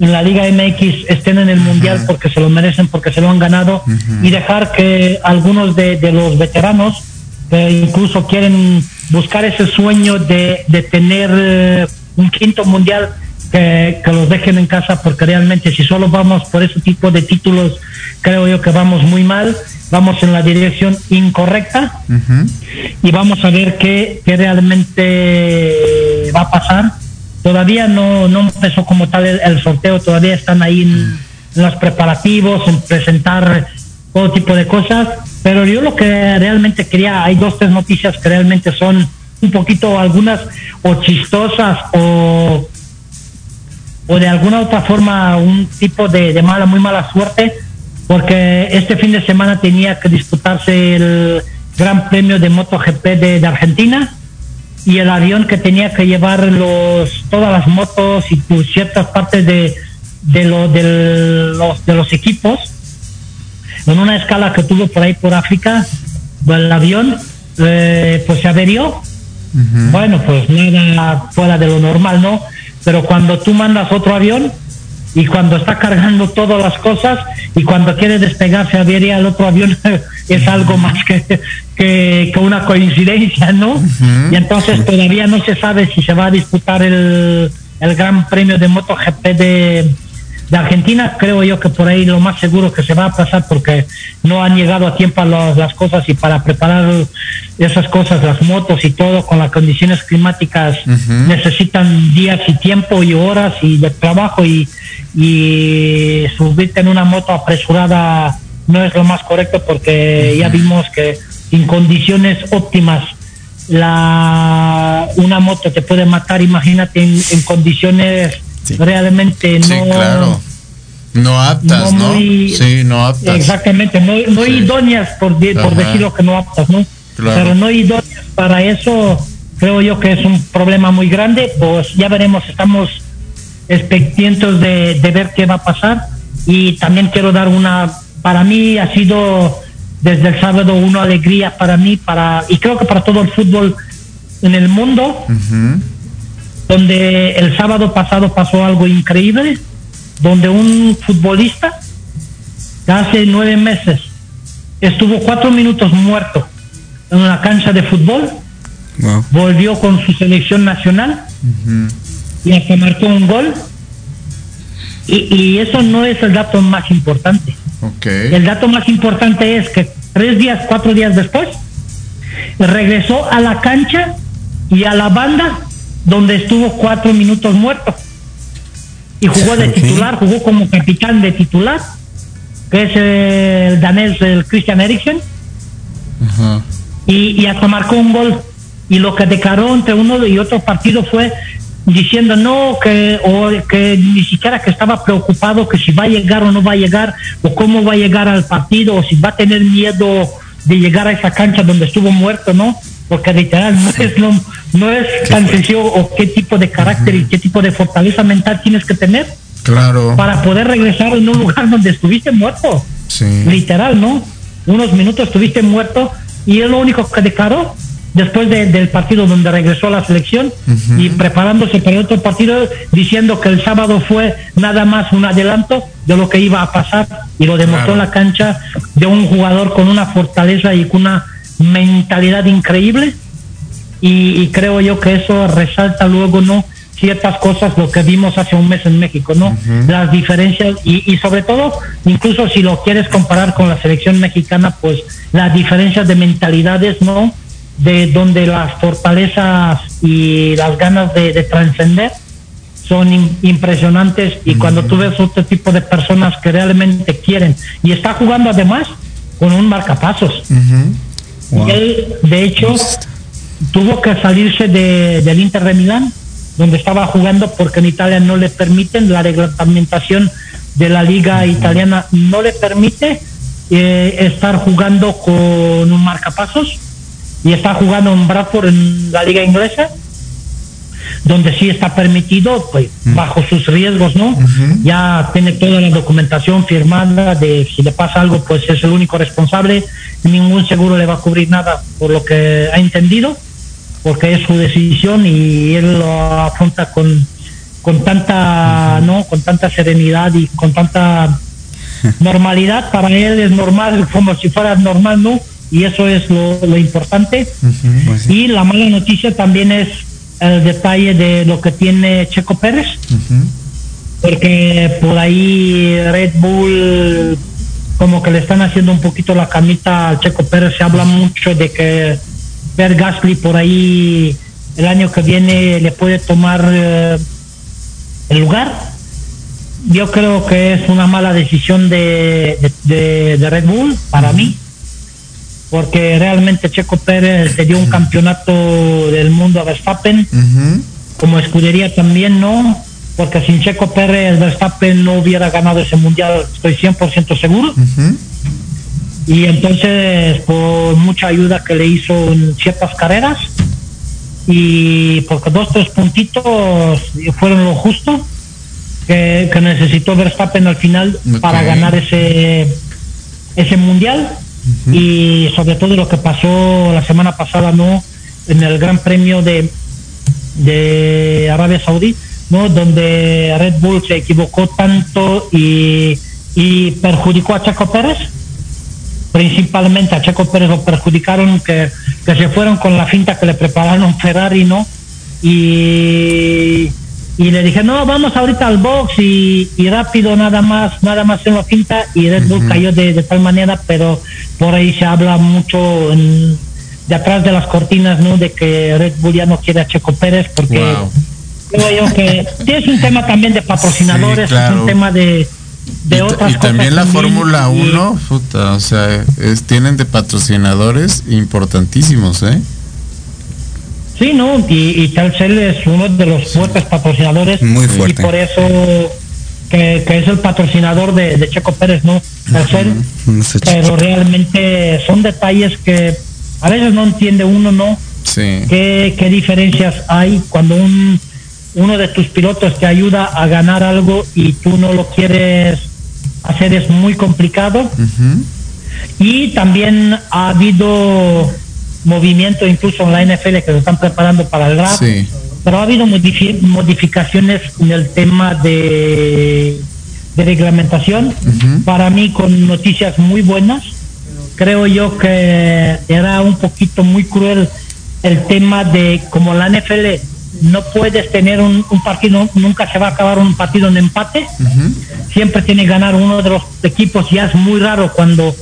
en la Liga MX estén en el Mundial porque se lo merecen, porque se lo han ganado y dejar que algunos de, de los veteranos incluso quieren buscar ese sueño de, de tener eh, un quinto Mundial que, que los dejen en casa porque realmente si solo vamos por ese tipo de títulos creo yo que vamos muy mal, vamos en la dirección incorrecta. Y vamos a ver qué, qué realmente va a pasar. Todavía no, no empezó como tal el, el sorteo, todavía están ahí en, en los preparativos, en presentar todo tipo de cosas, pero yo lo que realmente quería, hay dos, tres noticias que realmente son un poquito algunas o chistosas o, o de alguna otra forma un tipo de, mala, muy mala suerte, porque este fin de semana tenía que disputarse el Gran Premio de MotoGP de, de Argentina y el avión que tenía que llevar los todas las motos y pues, ciertas partes de, de, los, de los equipos en una escala que tuvo por ahí por África el avión eh, pues se averió. Bueno pues nada fuera de lo normal no pero cuando tú mandas otro avión y cuando está cargando todas las cosas y cuando quiere despegar se avería el otro avión es algo más que, que, que una coincidencia, ¿no? Y entonces todavía no se sabe si se va a disputar el, el Gran Premio de MotoGP de, de Argentina. Creo yo que por ahí lo más seguro que se va a pasar porque no han llegado a tiempo las, las cosas y para preparar esas cosas, las motos y todo con las condiciones climáticas necesitan días y tiempo y horas y de trabajo y, y subirte en una moto apresurada no es lo más correcto porque ya vimos que en condiciones óptimas la una moto te puede matar imagínate en, en condiciones realmente no Sí, claro. No aptas, no Sí, no aptas. exactamente no, no Sí. idóneas por, de- por decirlo que no aptas no Claro. pero no idóneas para eso creo yo que es un problema muy grande pues ya veremos estamos expectantes de, de ver qué va a pasar y también quiero dar una para mí ha sido desde el sábado una alegría para mí para y creo que para todo el fútbol en el mundo donde el sábado pasado pasó algo increíble donde un futbolista hace nueve meses estuvo cuatro minutos muerto en una cancha de fútbol volvió con su selección nacional y hasta marcó un gol. Y, y eso no es el dato más importante. El dato más importante es que tres días, cuatro días después, regresó a la cancha y a la banda donde estuvo cuatro minutos muerto. Y jugó de titular, jugó como capitán de titular, que es el danés, el Christian Eriksen, y, y hasta marcó un gol. Y lo que declaró entre uno y otro partido fue diciendo no, que, o que ni siquiera que estaba preocupado que si va a llegar o no va a llegar, o cómo va a llegar al partido, o si va a tener miedo de llegar a esa cancha donde estuvo muerto, ¿no? Porque literal no es, lo, no es tan sencillo o qué tipo de carácter y qué tipo de fortaleza mental tienes que tener Claro. para poder regresar en un lugar donde estuviste muerto Sí. literal, ¿no? Unos minutos estuviste muerto y es lo único que declaró después de- del partido donde regresó a la selección Ujú. y preparándose para otro partido diciendo que el sábado fue nada más un adelanto de lo que iba a pasar y lo demostró en la cancha de un jugador con una fortaleza y con una mentalidad increíble y, y creo yo que eso resalta luego no ciertas cosas lo que vimos hace un mes en México no las diferencias y, y sobre todo incluso si lo quieres comparar con la selección mexicana pues las diferencias de mentalidades no de donde las fortalezas y las ganas de, de trascender son im- impresionantes y cuando tú ves otro tipo de personas que realmente quieren y está jugando además con un marcapasos y él, de hecho, tuvo que salirse de- del Inter de Milán, donde estaba jugando, porque en Italia no le permiten, la reglamentación de la liga italiana no le permite eh, estar jugando con un marcapasos y está jugando en Bradford en la liga inglesa donde sí está permitido, pues bajo sus riesgos, ¿no? Ya tiene toda la documentación firmada de si le pasa algo, pues es el único responsable, ningún seguro le va a cubrir nada, por lo que ha entendido, porque es su decisión y él lo afronta con, con tanta, ¿no? Con tanta serenidad y con tanta normalidad, para él es normal, como si fuera normal, ¿no? Y eso es lo, lo importante. Y la mala noticia también es el detalle de lo que tiene Checo Pérez, porque por ahí Red Bull como que le están haciendo un poquito la camita al Checo Pérez, se habla mucho de que Per Gasly por ahí el año que viene le puede tomar eh, el lugar. Yo creo que es una mala decisión de, de- de- de Red Bull para mí porque realmente Checo Pérez le dio un campeonato del mundo a Verstappen, como escudería también, ¿no? Porque sin Checo Pérez, Verstappen no hubiera ganado ese mundial, estoy 100% seguro. Y entonces, por mucha ayuda que le hizo en ciertas carreras, y porque dos, tres puntitos fueron lo justo que, que necesitó Verstappen al final para ganar ese, ese mundial y sobre todo lo que pasó la semana pasada no en el Gran Premio de de Arabia Saudí no donde Red Bull se equivocó tanto y, y perjudicó a Checo Pérez. Principalmente a Checo Pérez lo perjudicaron que, que se fueron con la finta que le prepararon Ferrari no y y le dije no vamos ahorita al box y, y rápido nada más nada más en la finta y Red Bull cayó de, de tal manera pero por ahí se habla mucho en- de atrás de las cortinas no de que Red Bull ya no quiere a Checo Pérez porque Wow. creo yo que es un tema también de patrocinadores Sí, claro. es un tema de de Y, otras y también la Fórmula y- 1, puta, o sea, es- tienen de patrocinadores importantísimos, ¿eh? Sí, no, y, y Telcel es uno de los fuertes patrocinadores. Muy fuerte. Y por eso que, que es el patrocinador de, de Checo Pérez, ¿no? Telcel. Sé, Pero realmente son detalles que a veces no entiende uno, ¿no? Sí. ¿Qué, qué diferencias hay cuando un, uno de tus pilotos te ayuda a ganar algo y tú no lo quieres hacer? Es muy complicado. Y también ha habido movimiento incluso en la NFL que se están preparando para el draft. Sí. Pero ha habido modifi- modificaciones en el tema de, de reglamentación. Para mí con noticias muy buenas. Creo yo que era un poquito muy cruel el tema de como la NFL no puedes tener un, un partido, nunca se va a acabar un partido en empate siempre tiene que ganar uno de los equipos, ya es muy raro cuando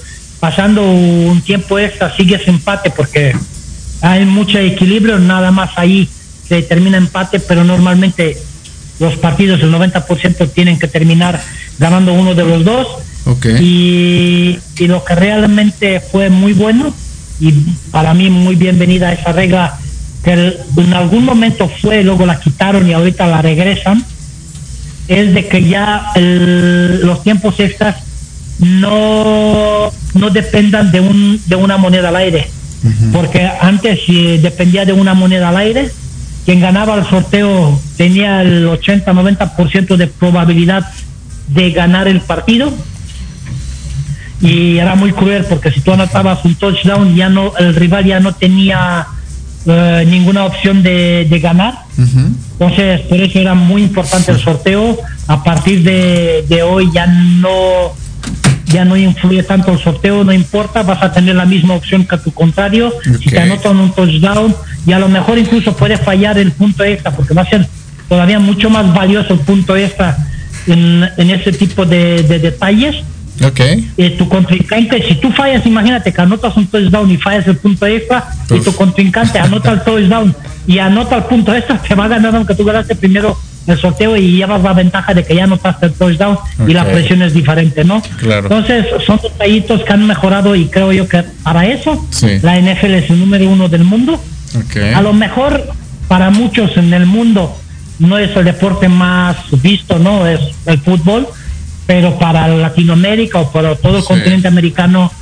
pasando un tiempo extra sigue ese empate porque hay mucho equilibrio, nada más ahí se termina empate, pero normalmente los partidos el 90% tienen que terminar ganando uno de los dos. Y, y lo que realmente fue muy bueno y para mí muy bienvenida esa regla que el- en algún momento fue, luego la quitaron y ahorita la regresan, es de que ya el- los tiempos extras no, no dependan de, un, de una moneda al aire. Porque antes si dependía de una moneda al aire, quien ganaba el sorteo tenía el 80-90% de probabilidad de ganar el partido. Y era muy cruel porque si tú anotabas un touchdown ya no el rival ya no tenía eh, ninguna opción de, de ganar. Entonces por eso era muy importante el sorteo. A partir de, de hoy ya no ya no influye tanto el sorteo no importa vas a tener la misma opción que tu contrario. Si te anotan un touchdown y a lo mejor incluso puede fallar el punto extra porque va a ser todavía mucho más valioso el punto extra en, en ese tipo de, de detalles. Ok. eh, tu contrincante, si tú fallas, imagínate que anotas un touchdown y fallas el punto extra, y tu contrincante anota el touchdown y anota el punto extra, te va a ganar aunque tú ganaste primero el sorteo y llevas la ventaja de que ya anotaste el touchdown y la presión es diferente, ¿no? Claro. Entonces, son detallitos que han mejorado y creo yo que para eso Sí. la NFL es el número uno del mundo. Ok. A lo mejor para muchos en el mundo no es el deporte más visto, ¿no? Es el fútbol, pero para Latinoamérica o para todo el Sí. continente americano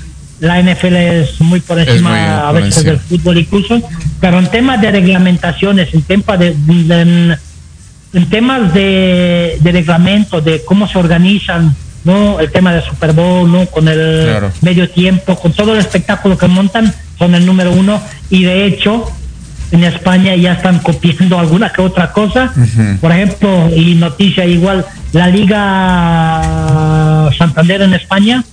la NFL es muy por encima muy a veces del fútbol incluso, pero en temas de reglamentaciones, en temas de, de- en, en temas de, de reglamento, de cómo se organizan, ¿no? El tema del Super Bowl, ¿no? Con el Claro. medio tiempo, con todo el espectáculo que montan, son el número uno y de hecho en España ya están copiando alguna que otra cosa. Por ejemplo, y noticia igual, la Liga Santander en España,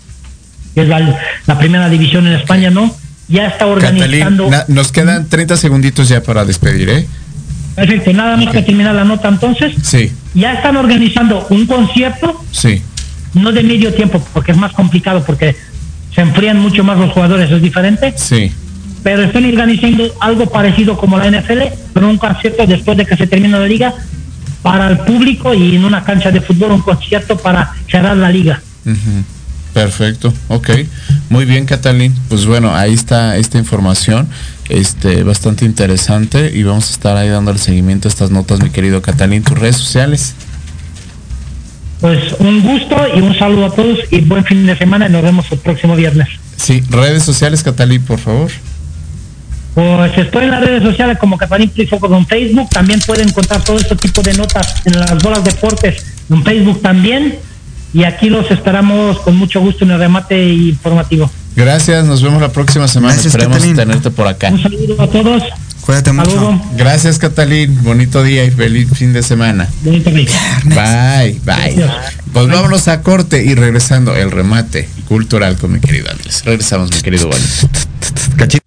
que es la, la primera división en España, ¿no? Ya está organizando... Catalín, na- nos quedan 30 segunditos ya para despedir, ¿eh? Perfecto, nada más que terminar la nota entonces. Sí, Ya están organizando un concierto, sí. no de medio tiempo, porque es más complicado, porque se enfrían mucho más los jugadores, es diferente. Sí. pero están organizando algo parecido como la NFL, pero un concierto después de que se termine la liga para el público y en una cancha de fútbol un concierto para cerrar la liga. Perfecto, ok. Muy bien, Catalín. Pues bueno, ahí está esta información, este, bastante interesante y vamos a estar ahí dando el seguimiento a estas notas, mi querido Catalín. Tus redes sociales. Pues un gusto y un saludo a todos y buen fin de semana y nos vemos el próximo viernes. Sí, redes sociales, Catalín, por favor. Pues estoy en las redes sociales como Catalín Plifoco en Facebook, también pueden encontrar todo este tipo de notas en las bolas deportes en Facebook también y aquí los esperamos con mucho gusto en el remate informativo. Gracias, nos vemos la próxima semana. Gracias, Esperemos Catalín. tenerte por acá. Un saludo a todos. Cuídate mucho. Gracias, Catalín. Bonito día y feliz fin de semana. Bonito día. Bye, bye. Pues vámonos a corte y regresando el remate cultural con mi querido Andrés. Regresamos, mi querido Wally.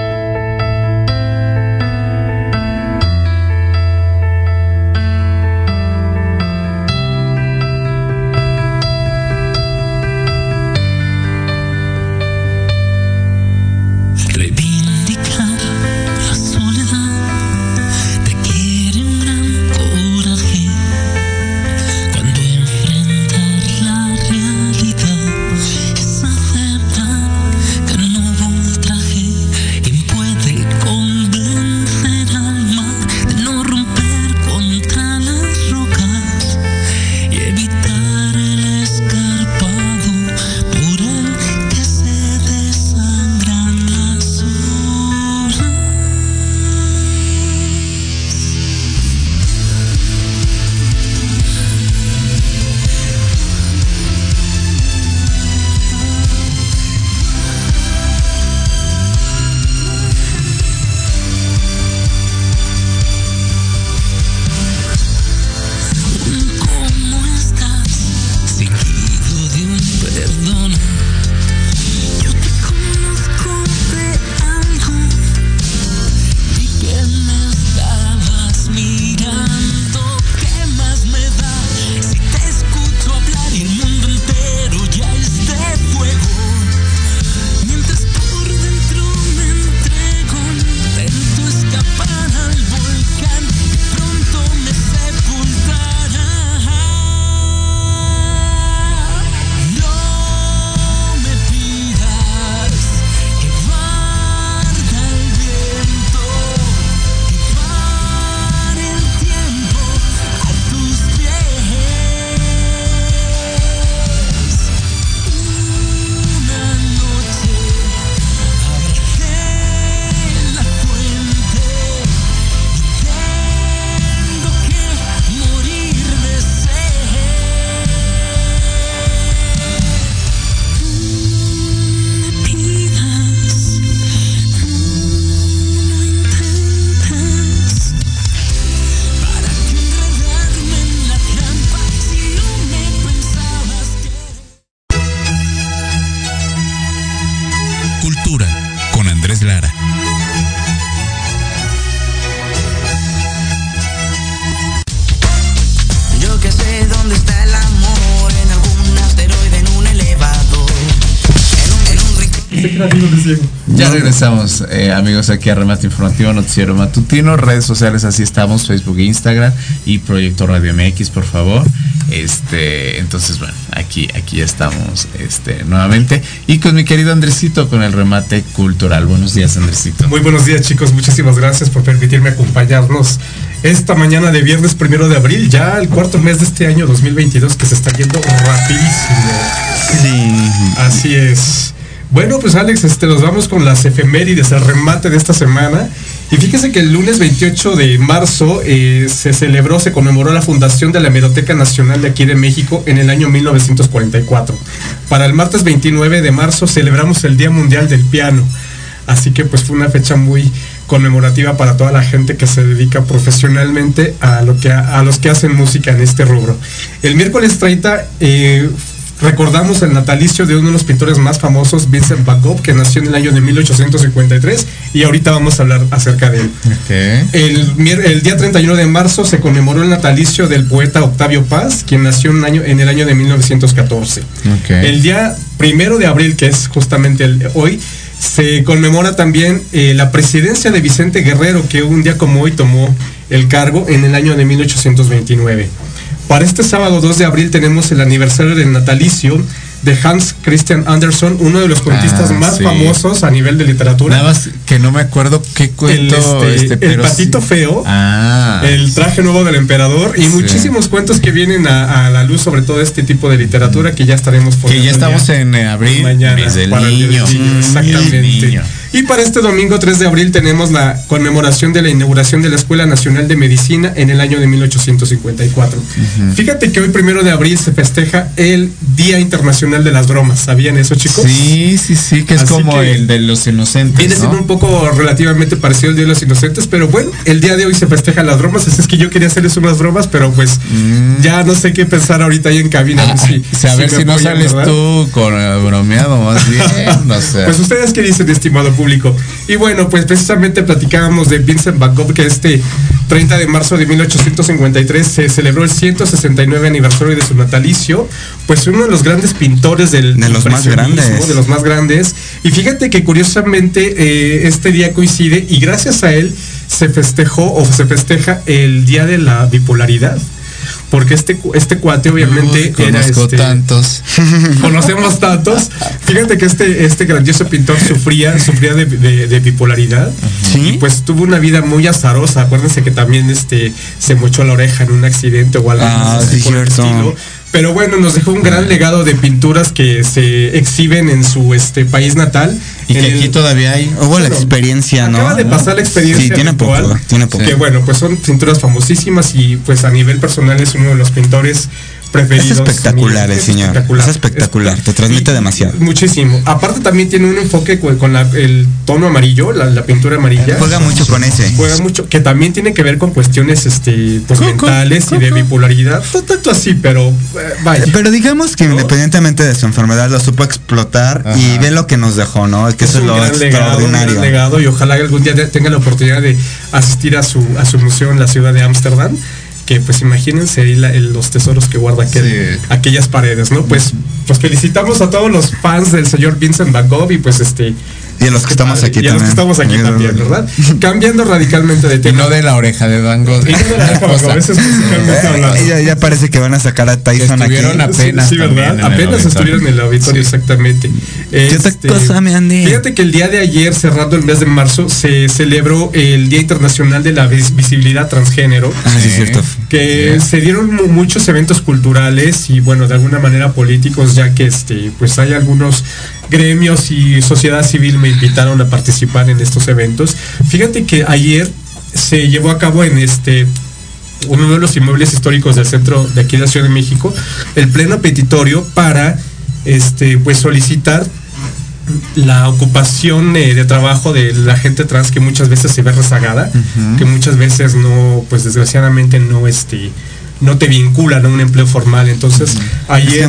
Regresamos, eh, amigos, aquí a Remate Informativo, Noticiero Matutino, redes sociales, así estamos, Facebook e Instagram y Proyecto Radio MX, por favor. Este, entonces, bueno, aquí, aquí ya estamos este, nuevamente. Y con mi querido Andresito, con el remate cultural. Buenos días, Andresito. Muy buenos días, chicos. Muchísimas gracias por permitirme acompañarnos esta mañana de viernes primero de abril, ya el cuarto mes de este año 2022 que se está yendo rapidísimo. Sí. Así es. Bueno, pues Alex, este, nos vamos con las efemérides, el remate de esta semana. Y fíjese que el lunes 28 de marzo eh, se celebró, se conmemoró la fundación de la Hemeroteca Nacional de aquí de México en el año 1944. Para el martes 29 de marzo celebramos el Día Mundial del Piano. Así que pues fue una fecha muy conmemorativa para toda la gente que se dedica profesionalmente a, lo que, a los que hacen música en este rubro. El miércoles 30 eh, recordamos el natalicio de uno de los pintores más famosos, Vincent Van Gogh, que nació en el año de 1853 y ahorita vamos a hablar acerca de él. El, día 31 de marzo se conmemoró el natalicio del poeta Octavio Paz, quien nació en, año, en el año de 1914. El día primero de abril, que es justamente el, hoy, se conmemora también eh, la presidencia de Vicente Guerrero, que un día como hoy tomó el cargo en el año de 1829. Para este sábado 2 de abril tenemos el aniversario del natalicio de Hans Christian Andersen, uno de los cuentistas Ah, más sí. famosos a nivel de literatura. Nada más que no me acuerdo qué cuento. el, este, este, el pero patito sí. feo, Ah. el traje nuevo del emperador y muchísimos cuentos que vienen a, a la luz sobre todo este tipo de literatura que ya estaremos Que poniendo ya estamos en abril, mañana mes del para el. Niño, Mm, exactamente. niño. Y para este domingo 3 de abril tenemos la conmemoración de la inauguración de la Escuela Nacional de Medicina en el año de 1854. Fíjate que hoy primero de abril se festeja el Día Internacional de las Bromas. ¿Sabían eso, chicos? Sí, sí, sí, que es Así como que el de los inocentes. Viene ¿no? siendo un poco relativamente parecido al Día de los Inocentes, pero bueno, el día de hoy se festejan las bromas, así es que yo quería hacerles unas bromas, pero pues ya no sé qué pensar ahorita ahí en cabina. a ver si, O sea, Mm. a ver me si no apoyan, sales ¿verdad? tú con el bromeado más bien. No sé. Pues ustedes qué dicen, estimado público. Y bueno, pues precisamente platicábamos de Vincent Van Gogh, que este 30 de marzo de 1853 se celebró el 169 aniversario de su natalicio, pues uno de los grandes pintores del De los más grandes. de los más grandes. Y fíjate que curiosamente eh, este día coincide y gracias a él se festejó o se festeja el día de la bipolaridad. Porque este, este cuate obviamente era este, tantos. conocemos tantos. Fíjate que este, este grandioso pintor sufría, sufría de, de- de bipolaridad. Y pues tuvo una vida muy azarosa. Acuérdense que también este, se mochó la oreja en un accidente o algo Ah, así sí, por el cierto. estilo. Pero bueno, nos dejó un gran legado de pinturas que se exhiben en su este país natal. Y que el- aquí todavía hay. Hubo la experiencia, ¿no? Acaba de pasar la experiencia. Sí, tiene poco, tiene poco. Que bueno, pues son pinturas famosísimas y pues a nivel personal es uno de los pintores preferidos. Es espectacular el señor. espectacular. Es espectacular. Te transmite demasiado. Muchísimo. Aparte también tiene un enfoque con, la- el tono amarillo, la, la pintura amarilla. Juega mucho con ese. Juega mucho, que también tiene que ver con cuestiones este, pues, mentales y de bipolaridad. No tanto así, pero eh, vaya. Pero digamos que independientemente de su enfermedad lo supo explotar y ve lo que nos dejó, ¿no? Que eso es lo legado, extraordinario. gran legado y ojalá algún día tenga la oportunidad de asistir a su, a su museo en la ciudad de Ámsterdam. Que pues imagínense ahí la- el- los tesoros que guarda aquel- aquellas paredes, ¿no? Pues, pues felicitamos a todos los fans del señor Vincent Van Gogh y pues este. Y a los que estamos aquí y a los que también. estamos aquí también, ¿verdad? Cambiando radicalmente de Y tema. no de la oreja de Van Gogh. Y no de la oreja de Van Gogh, eso es musicalmente hablando. Eh, ya, ya parece que van a sacar a Tyson aquí. estuvieron apenas Sí, también ¿verdad? Apenas estuvieron en el auditorio, exactamente. ¿Qué otra Este, cosa me ande? Fíjate que el día de ayer, cerrando el mes de marzo, se celebró el Día Internacional de la Vis- Visibilidad Transgénero. Ah, sí, es cierto. Que se dieron mu- muchos eventos culturales y, bueno, de alguna manera políticos, ya que este, pues hay algunos gremios y sociedad civil me invitaron a participar en estos eventos. Fíjate que ayer se llevó a cabo en este uno de los inmuebles históricos del centro de aquí de la Ciudad de México, el pleno petitorio para este pues solicitar la ocupación eh, de trabajo de la gente trans que muchas veces se ve rezagada, que muchas veces no, pues desgraciadamente no este no te vinculan a un empleo formal. Entonces, ayer,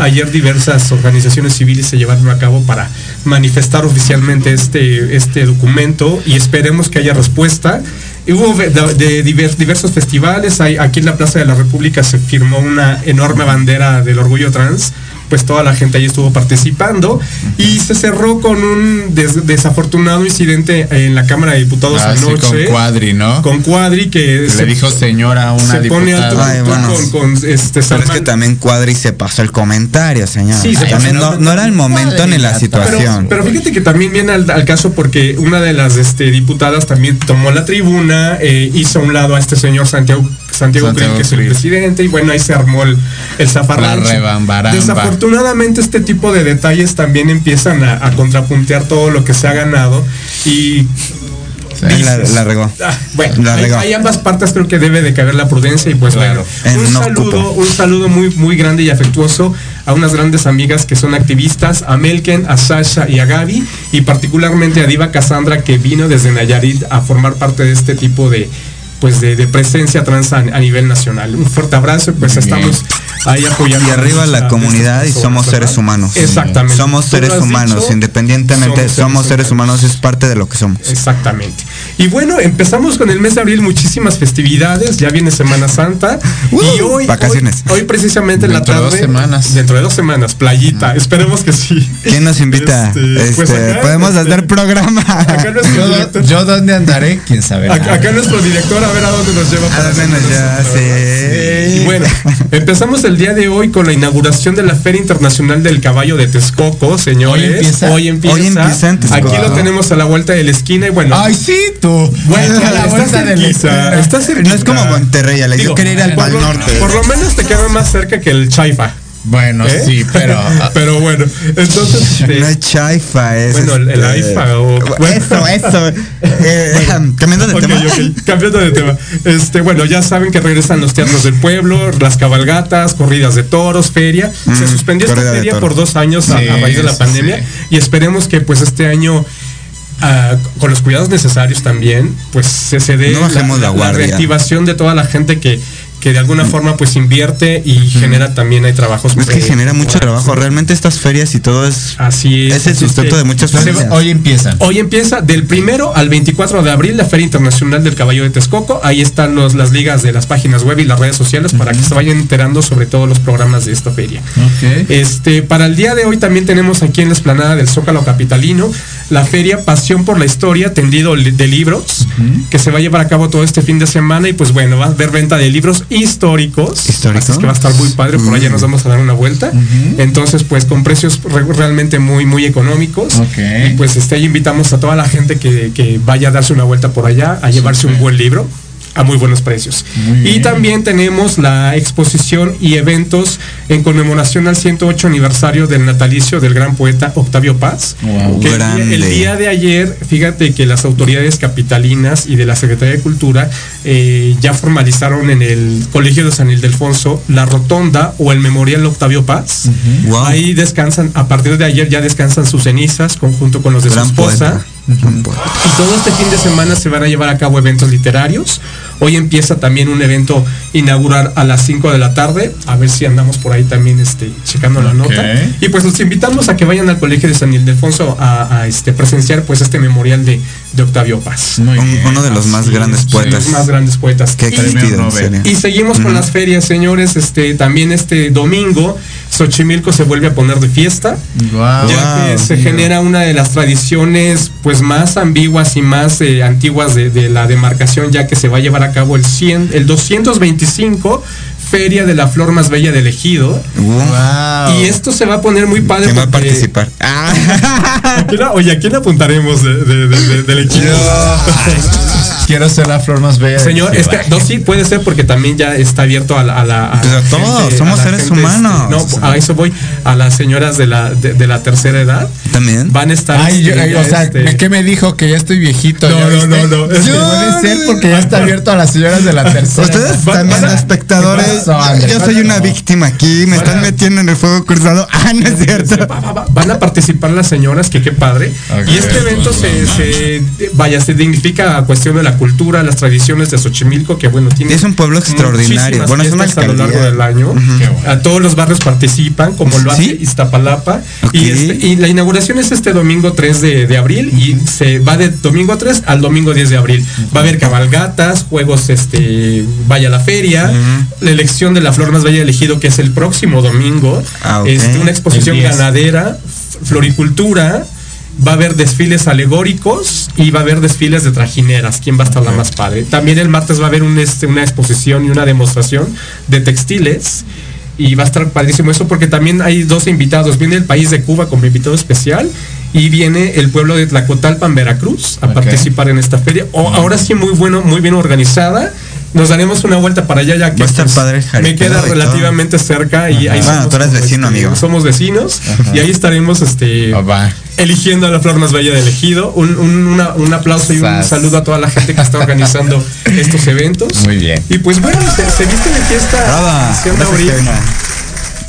ayer diversas organizaciones civiles se llevaron a cabo para manifestar oficialmente este, este documento y esperemos que haya respuesta. Y Hubo de, de divers- diversos festivales, aquí en la Plaza de la República se firmó una enorme bandera del orgullo trans, pues toda la gente ahí estuvo participando y se cerró con un des- desafortunado incidente en la Cámara de Diputados Ah, sí, anoche. con Cuadri, ¿no? Con Cuadri que Le dijo señora a una se pone diputada. Ay, tú bueno. con, con, este Pero es que también Cuadri se pasó el comentario, señor. Sí, se también pasó. no, no era el momento ni la situación. Pero, pero fíjate que también viene al, al caso porque una de las este, diputadas también tomó la tribuna, eh, hizo a un lado a este señor Santiago, Santiago, Santiago Krill, que es el presidente, y bueno, ahí se armó el, el zafarrancho. Desafortunadamente este tipo de detalles también empiezan a, a contrapuntear todo lo que se ha ganado y La, la regó. Ah, bueno, La hay, regó. hay ambas partes creo que debe de caber la prudencia y pues Claro. bueno, En un no saludo, ocupo. un saludo muy muy grande y afectuoso a unas grandes amigas que son activistas, a Melken, a Sasha y a Gaby y particularmente a Diva Cassandra que vino desde Nayarit a formar parte de este tipo de pues de, de presencia trans a, a nivel nacional. Un fuerte abrazo y pues Muy bien. estamos ahí apoyando. Y arriba la comunidad y somos ¿verdad? seres humanos. Exactamente. Somos seres humanos, dicho, independientemente, somos seres humanos, es parte de lo que somos. Exactamente. Y bueno, empezamos con el mes de abril, muchísimas festividades, ya viene Semana Santa. y hoy, vacaciones. Hoy, hoy precisamente en la Dentro de tarde. dos semanas. Dentro de dos semanas, playita. Esperemos que sí. ¿Quién nos invita? Este, Este, pues acá, podemos este, hacer programa. Acá nuestro Yo, director. yo dónde andaré, quién sabe. Acá, acá nuestro director, a ver a dónde nos lleva. para menos hacer ya, sí. Y bueno, empezamos el día de hoy con la inauguración de la Feria Internacional del Caballo de Texcoco, señores. Hoy empieza. Hoy empieza. Hoy empieza en Texcoco. Aquí lo tenemos a la vuelta de la esquina y bueno. Ay, sí, tú. Bueno, a la está vuelta cerquita, está cerquita. No es como Monterrey, Ale, yo Digo, quería ir al por Norte. Por lo menos te queda más cerca que el Chaifa. Bueno, ¿eh? sí, pero. pero bueno, entonces. No es chaifa, es. Bueno, el- el este, AIFA o- Eso, eso. Eh, cambiando de tema. cambiando de tema. Este, bueno, ya saben que regresan los teatros del pueblo, las cabalgatas, corridas de toros, feria. Se Mm, suspendió esta feria por dos años a, Sí, a raíz de la pandemia sí. y esperemos que pues este año ah, con los cuidados necesarios también, pues se, se dé No la reactivación de toda la gente que que de alguna forma pues invierte y genera también hay trabajos Es que genera mucho trabajo. Realmente estas ferias y todo es. Así es. Es el sustento de muchas familias. Hoy empiezan. Hoy empieza del primero al 24 de abril la Feria Internacional del Caballo de Texcoco. Ahí están los, las ligas de las páginas web y las redes sociales para que se vayan enterando sobre todos los programas de esta feria. Ok. Este, para el día de hoy también tenemos aquí en la esplanada del Zócalo Capitalino la feria Pasión por la Historia, tendido de libros, que se va a llevar a cabo todo este fin de semana y pues bueno, va a haber venta de libros históricos. ¿Histórico? Así es que va a estar muy padre, por allá nos vamos a dar una vuelta. Entonces pues con precios re- realmente muy, muy económicos. Y pues este, ahí invitamos a toda la gente que, que vaya a darse una vuelta por allá, a llevarse un buen libro a muy buenos precios. Muy Y también tenemos la exposición y eventos en conmemoración al 108 aniversario del natalicio del gran poeta Octavio Paz. Wow. Que el día de ayer, fíjate que las autoridades capitalinas y de la Secretaría de Cultura eh, ya formalizaron en el Colegio de San Ildefonso la rotonda o el memorial Octavio Paz. Wow. Ahí descansan, a partir de ayer ya descansan sus cenizas conjunto con los de Gran su esposa. Y todo este fin de semana se van a llevar a cabo eventos literarios. Hoy empieza también un evento inaugural a las 5 de la tarde. A ver si andamos por ahí también este, checando la nota. Y pues los invitamos a que vayan al Colegio de San Ildefonso a, a, este, presenciar pues este memorial de, de Octavio Paz. Muy Un- bien. uno de los más grandes poetas más grandes poetas. que ha Y- y seguimos con las ferias, señores. Este, también este domingo, Xochimilco se vuelve a poner de fiesta Guau. ya que Wow, se tío. genera una de las tradiciones pues más ambiguas y más eh, antiguas de, de la demarcación ya que se va a llevar a cabo el 100 el 225 Feria de la Flor Más Bella del Ejido Wow. y esto se va a poner muy padre ¿Quién va a porque- participar? Ah. ¿A quién la- oye, ¿a quién apuntaremos de- de- de- de- del equipo? Quiero ser la flor más bella. Señor, cielo. es que no, sí puede ser porque también ya está abierto a la. A la a Pues a la todos, somos seres este, humanos. no, a eso voy. A las señoras de la, de, de la tercera edad También. van a estar. Ay, yo- este, ay, o sea, este, ¿me- ¿qué me dijo? Que ya estoy viejito. No, ¿ya no, no, no, que- Puede ser porque ya está abierto a las señoras de la tercera. Ustedes Van- también, van a- espectadores. Yo soy una No. víctima aquí. Me están a- metiendo en el fuego cruzado. Ah, no es cierto. Va, va, va. Van a participar las señoras, que qué padre. Y este evento se, se- vaya, se dignifica a cuestión de la la cultura, las tradiciones de Xochimilco, que bueno, tiene Es un pueblo extraordinario. Bueno, es una a lo largo del año. A todos los barrios participan, como lo hace ¿Sí? Iztapalapa. Y, este- y la inauguración es este domingo 3 de, de abril y se va de domingo 3 al domingo 10 de abril. Va a haber cabalgatas, juegos, este, vaya a la feria, la elección de la flor más bella elegido, que es el próximo domingo. Ah, este, una exposición El 10. ganadera, floricultura. Va a haber desfiles alegóricos y va a haber desfiles de trajineras. ¿Quién va a estar la más padre? También el martes va a haber un, este, una exposición y una demostración de textiles. Y va a estar padrísimo eso porque también hay dos invitados. Viene el país de Cuba como invitado especial y viene el pueblo de Tlacotalpan, Veracruz, a participar en esta feria. O, ahora sí muy bueno, muy bien organizada. Nos daremos una vuelta para allá ya que pues, padre me queda todo. relativamente cerca y ahí Bueno, tú eres vecino, este, amigo. Somos vecinos y ahí estaremos este Ah, eligiendo a la flor más bella del ejido. Un, un- una- un aplauso y un saludo a toda la gente que está organizando estos eventos. Muy bien. Y pues bueno, se, se viste de fiesta Brava.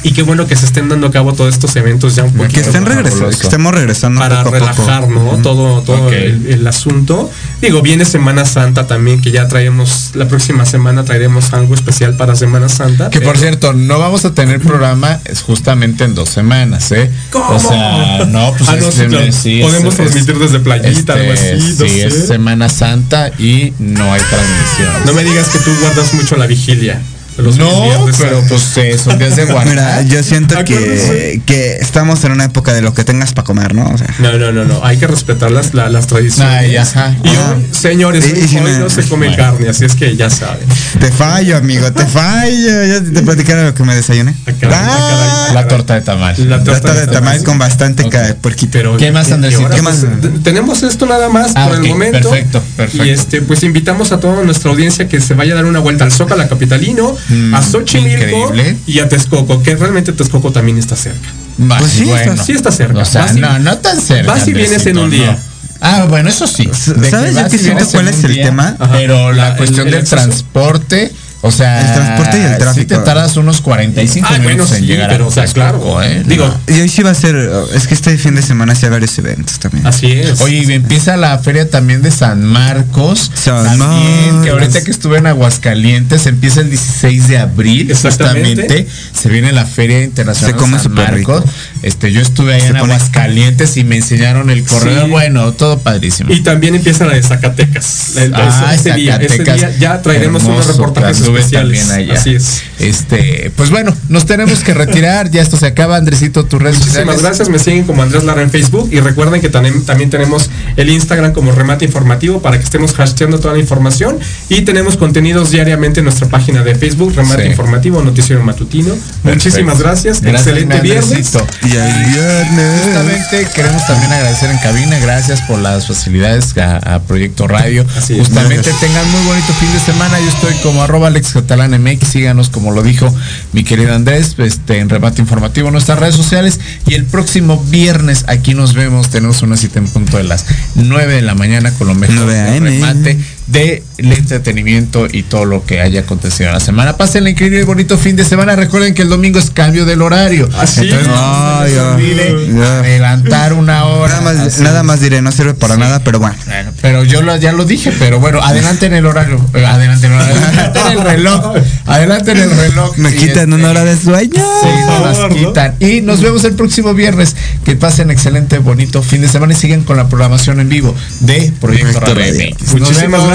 Y qué bueno que se estén dando a cabo todos estos eventos ya un poquito Que estén regresando, que estemos regresando para poco a poco. relajar, ¿no? Todo, todo el, el asunto. Digo, viene Semana Santa también, que ya traemos, la próxima semana traeremos algo especial para Semana Santa. Que por cierto, no vamos a tener programa es justamente en dos semanas, ¿eh? ¿Cómo? O sea, no, pues Ah, no, es- sí, claro. sí, es- Podemos es- transmitir desde playita, algo así, no Sí, sé. es Semana Santa y no hay transmisión. No me digas que tú guardas mucho la vigilia. Los no, pero pues eh, son días de guardar. Mira, yo siento que, que estamos en una época de lo que tengas para comer, ¿no? O sea, No, no, no, no. Hay que respetar las, la- las tradiciones. Ay, ajá. Y Ah. hoy, señores, Y- y si hoy me- no se come Bueno. carne, así es que ya saben. te fallo, amigo, te fallo. Ya te platicaron lo que me desayuné. Ah, caray, ah, caray. La torta de tamal. La Trata de tamal con bastante Ok. ca- puerquito. Pero, ¿Qué más, y ahora, ¿Qué más? pues, tenemos esto nada más Ah, por el momento. perfecto, perfecto. Y este, pues invitamos a toda nuestra audiencia que se vaya a dar una vuelta al Zócalo Capitalino, Mm, a Xochimilco increíble. y a Texcoco, que realmente Texcoco también está cerca. Pues sí, bueno. está- sí está cerca. O sea, Vas y- no, no tan cerca. vas y vienes en un día. no. Ah, bueno, eso sí. De ¿Sabes que yo y siento cuál es el día, tema? Ajá. Pero la, La- cuestión el- del el acceso. transporte, o sea, El transporte y el Sí tráfico. te tardas unos 45 Ah, minutos bueno, en sí, llegar pero, a o sea, claro. ¿eh? Digo, No. Y hoy sí va a ser, es que este fin de semana sí hay varios eventos también. así es. Oye, y empieza la feria también de San Marcos. San también, Marcos. que ahorita que estuve en Aguascalientes, empieza el 16 de abril. Exactamente. Justamente se viene la Feria Internacional Se come de San Marcos. rico. Este, yo estuve ahí Se en Aguascalientes y me enseñaron el corredor. Sí. Bueno, todo padrísimo. Y también empieza la de Zacatecas. El- Ah, ese, ese día, ese Zacatecas. día ya traeremos unos reportajes especiales. allá. Así es. Este, pues bueno, nos tenemos que retirar. Ya esto se acaba, Andresito, tus redes Muchísimas sociales. gracias, me siguen como Andrés Lara en Facebook y recuerden que también, también tenemos el Instagram como Remate Informativo para que estemos hashteando toda la información y tenemos contenidos diariamente en nuestra página de Facebook, Remate Sí. Informativo, Noticiero Matutino. Muchísimas gracias, Gracias, excelente viernes. Y el viernes. Justamente queremos también agradecer en cabina, gracias por las facilidades a, a Proyecto Radio. Así. Justamente tengan muy bonito fin de semana. Yo estoy como arroba Alex Catalán MX, síganos como lo dijo mi querido Andrés, este, en remate informativo en nuestras redes sociales. Y el próximo viernes aquí nos vemos, tenemos una cita en punto de las 9 de la mañana con lo mejor 9 del AM. remate del entretenimiento y todo lo que haya acontecido en la semana. Pasen increíble y bonito fin de semana. Recuerden que el domingo es cambio del horario. Así Entonces, no les ya. olvide Ya. adelantar una hora. Nada más, así. nada más diré, no sirve para nada, pero bueno. Bueno, pero yo lo- ya lo dije, pero bueno, adelante en el horario. eh, Adelante en el horario. Adelante en el reloj. Adelante en el reloj. Me quitan este, una hora de sueño. Sí, no las ¿no? quitan. Y nos vemos el próximo viernes. Que pasen excelente, bonito fin de semana y sigan con la programación en vivo de Proyecto Proyecto Radio. Nos Muchísimas gracias.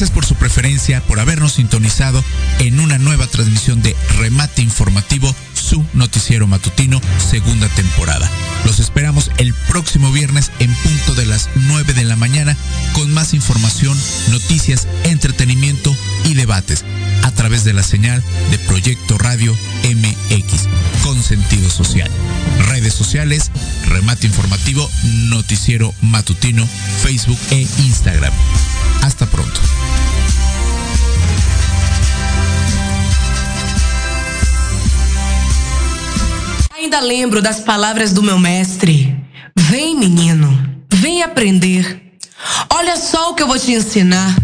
Gracias por su preferencia, por habernos sintonizado en una nueva transmisión de Remate Informativo, su noticiero matutino, segunda temporada. Los esperamos el próximo viernes en punto de las 9 de la mañana con más información, noticias, entretenimiento y debates a través de la señal de Proyecto Radio MX sentido social. Redes sociales, Remate Informativo, Noticiero Matutino, Facebook e Instagram. Hasta pronto. ainda lembro das palavras do meu mestre. Vem, menino, vem aprender. Olha só o que eu vou te ensinar.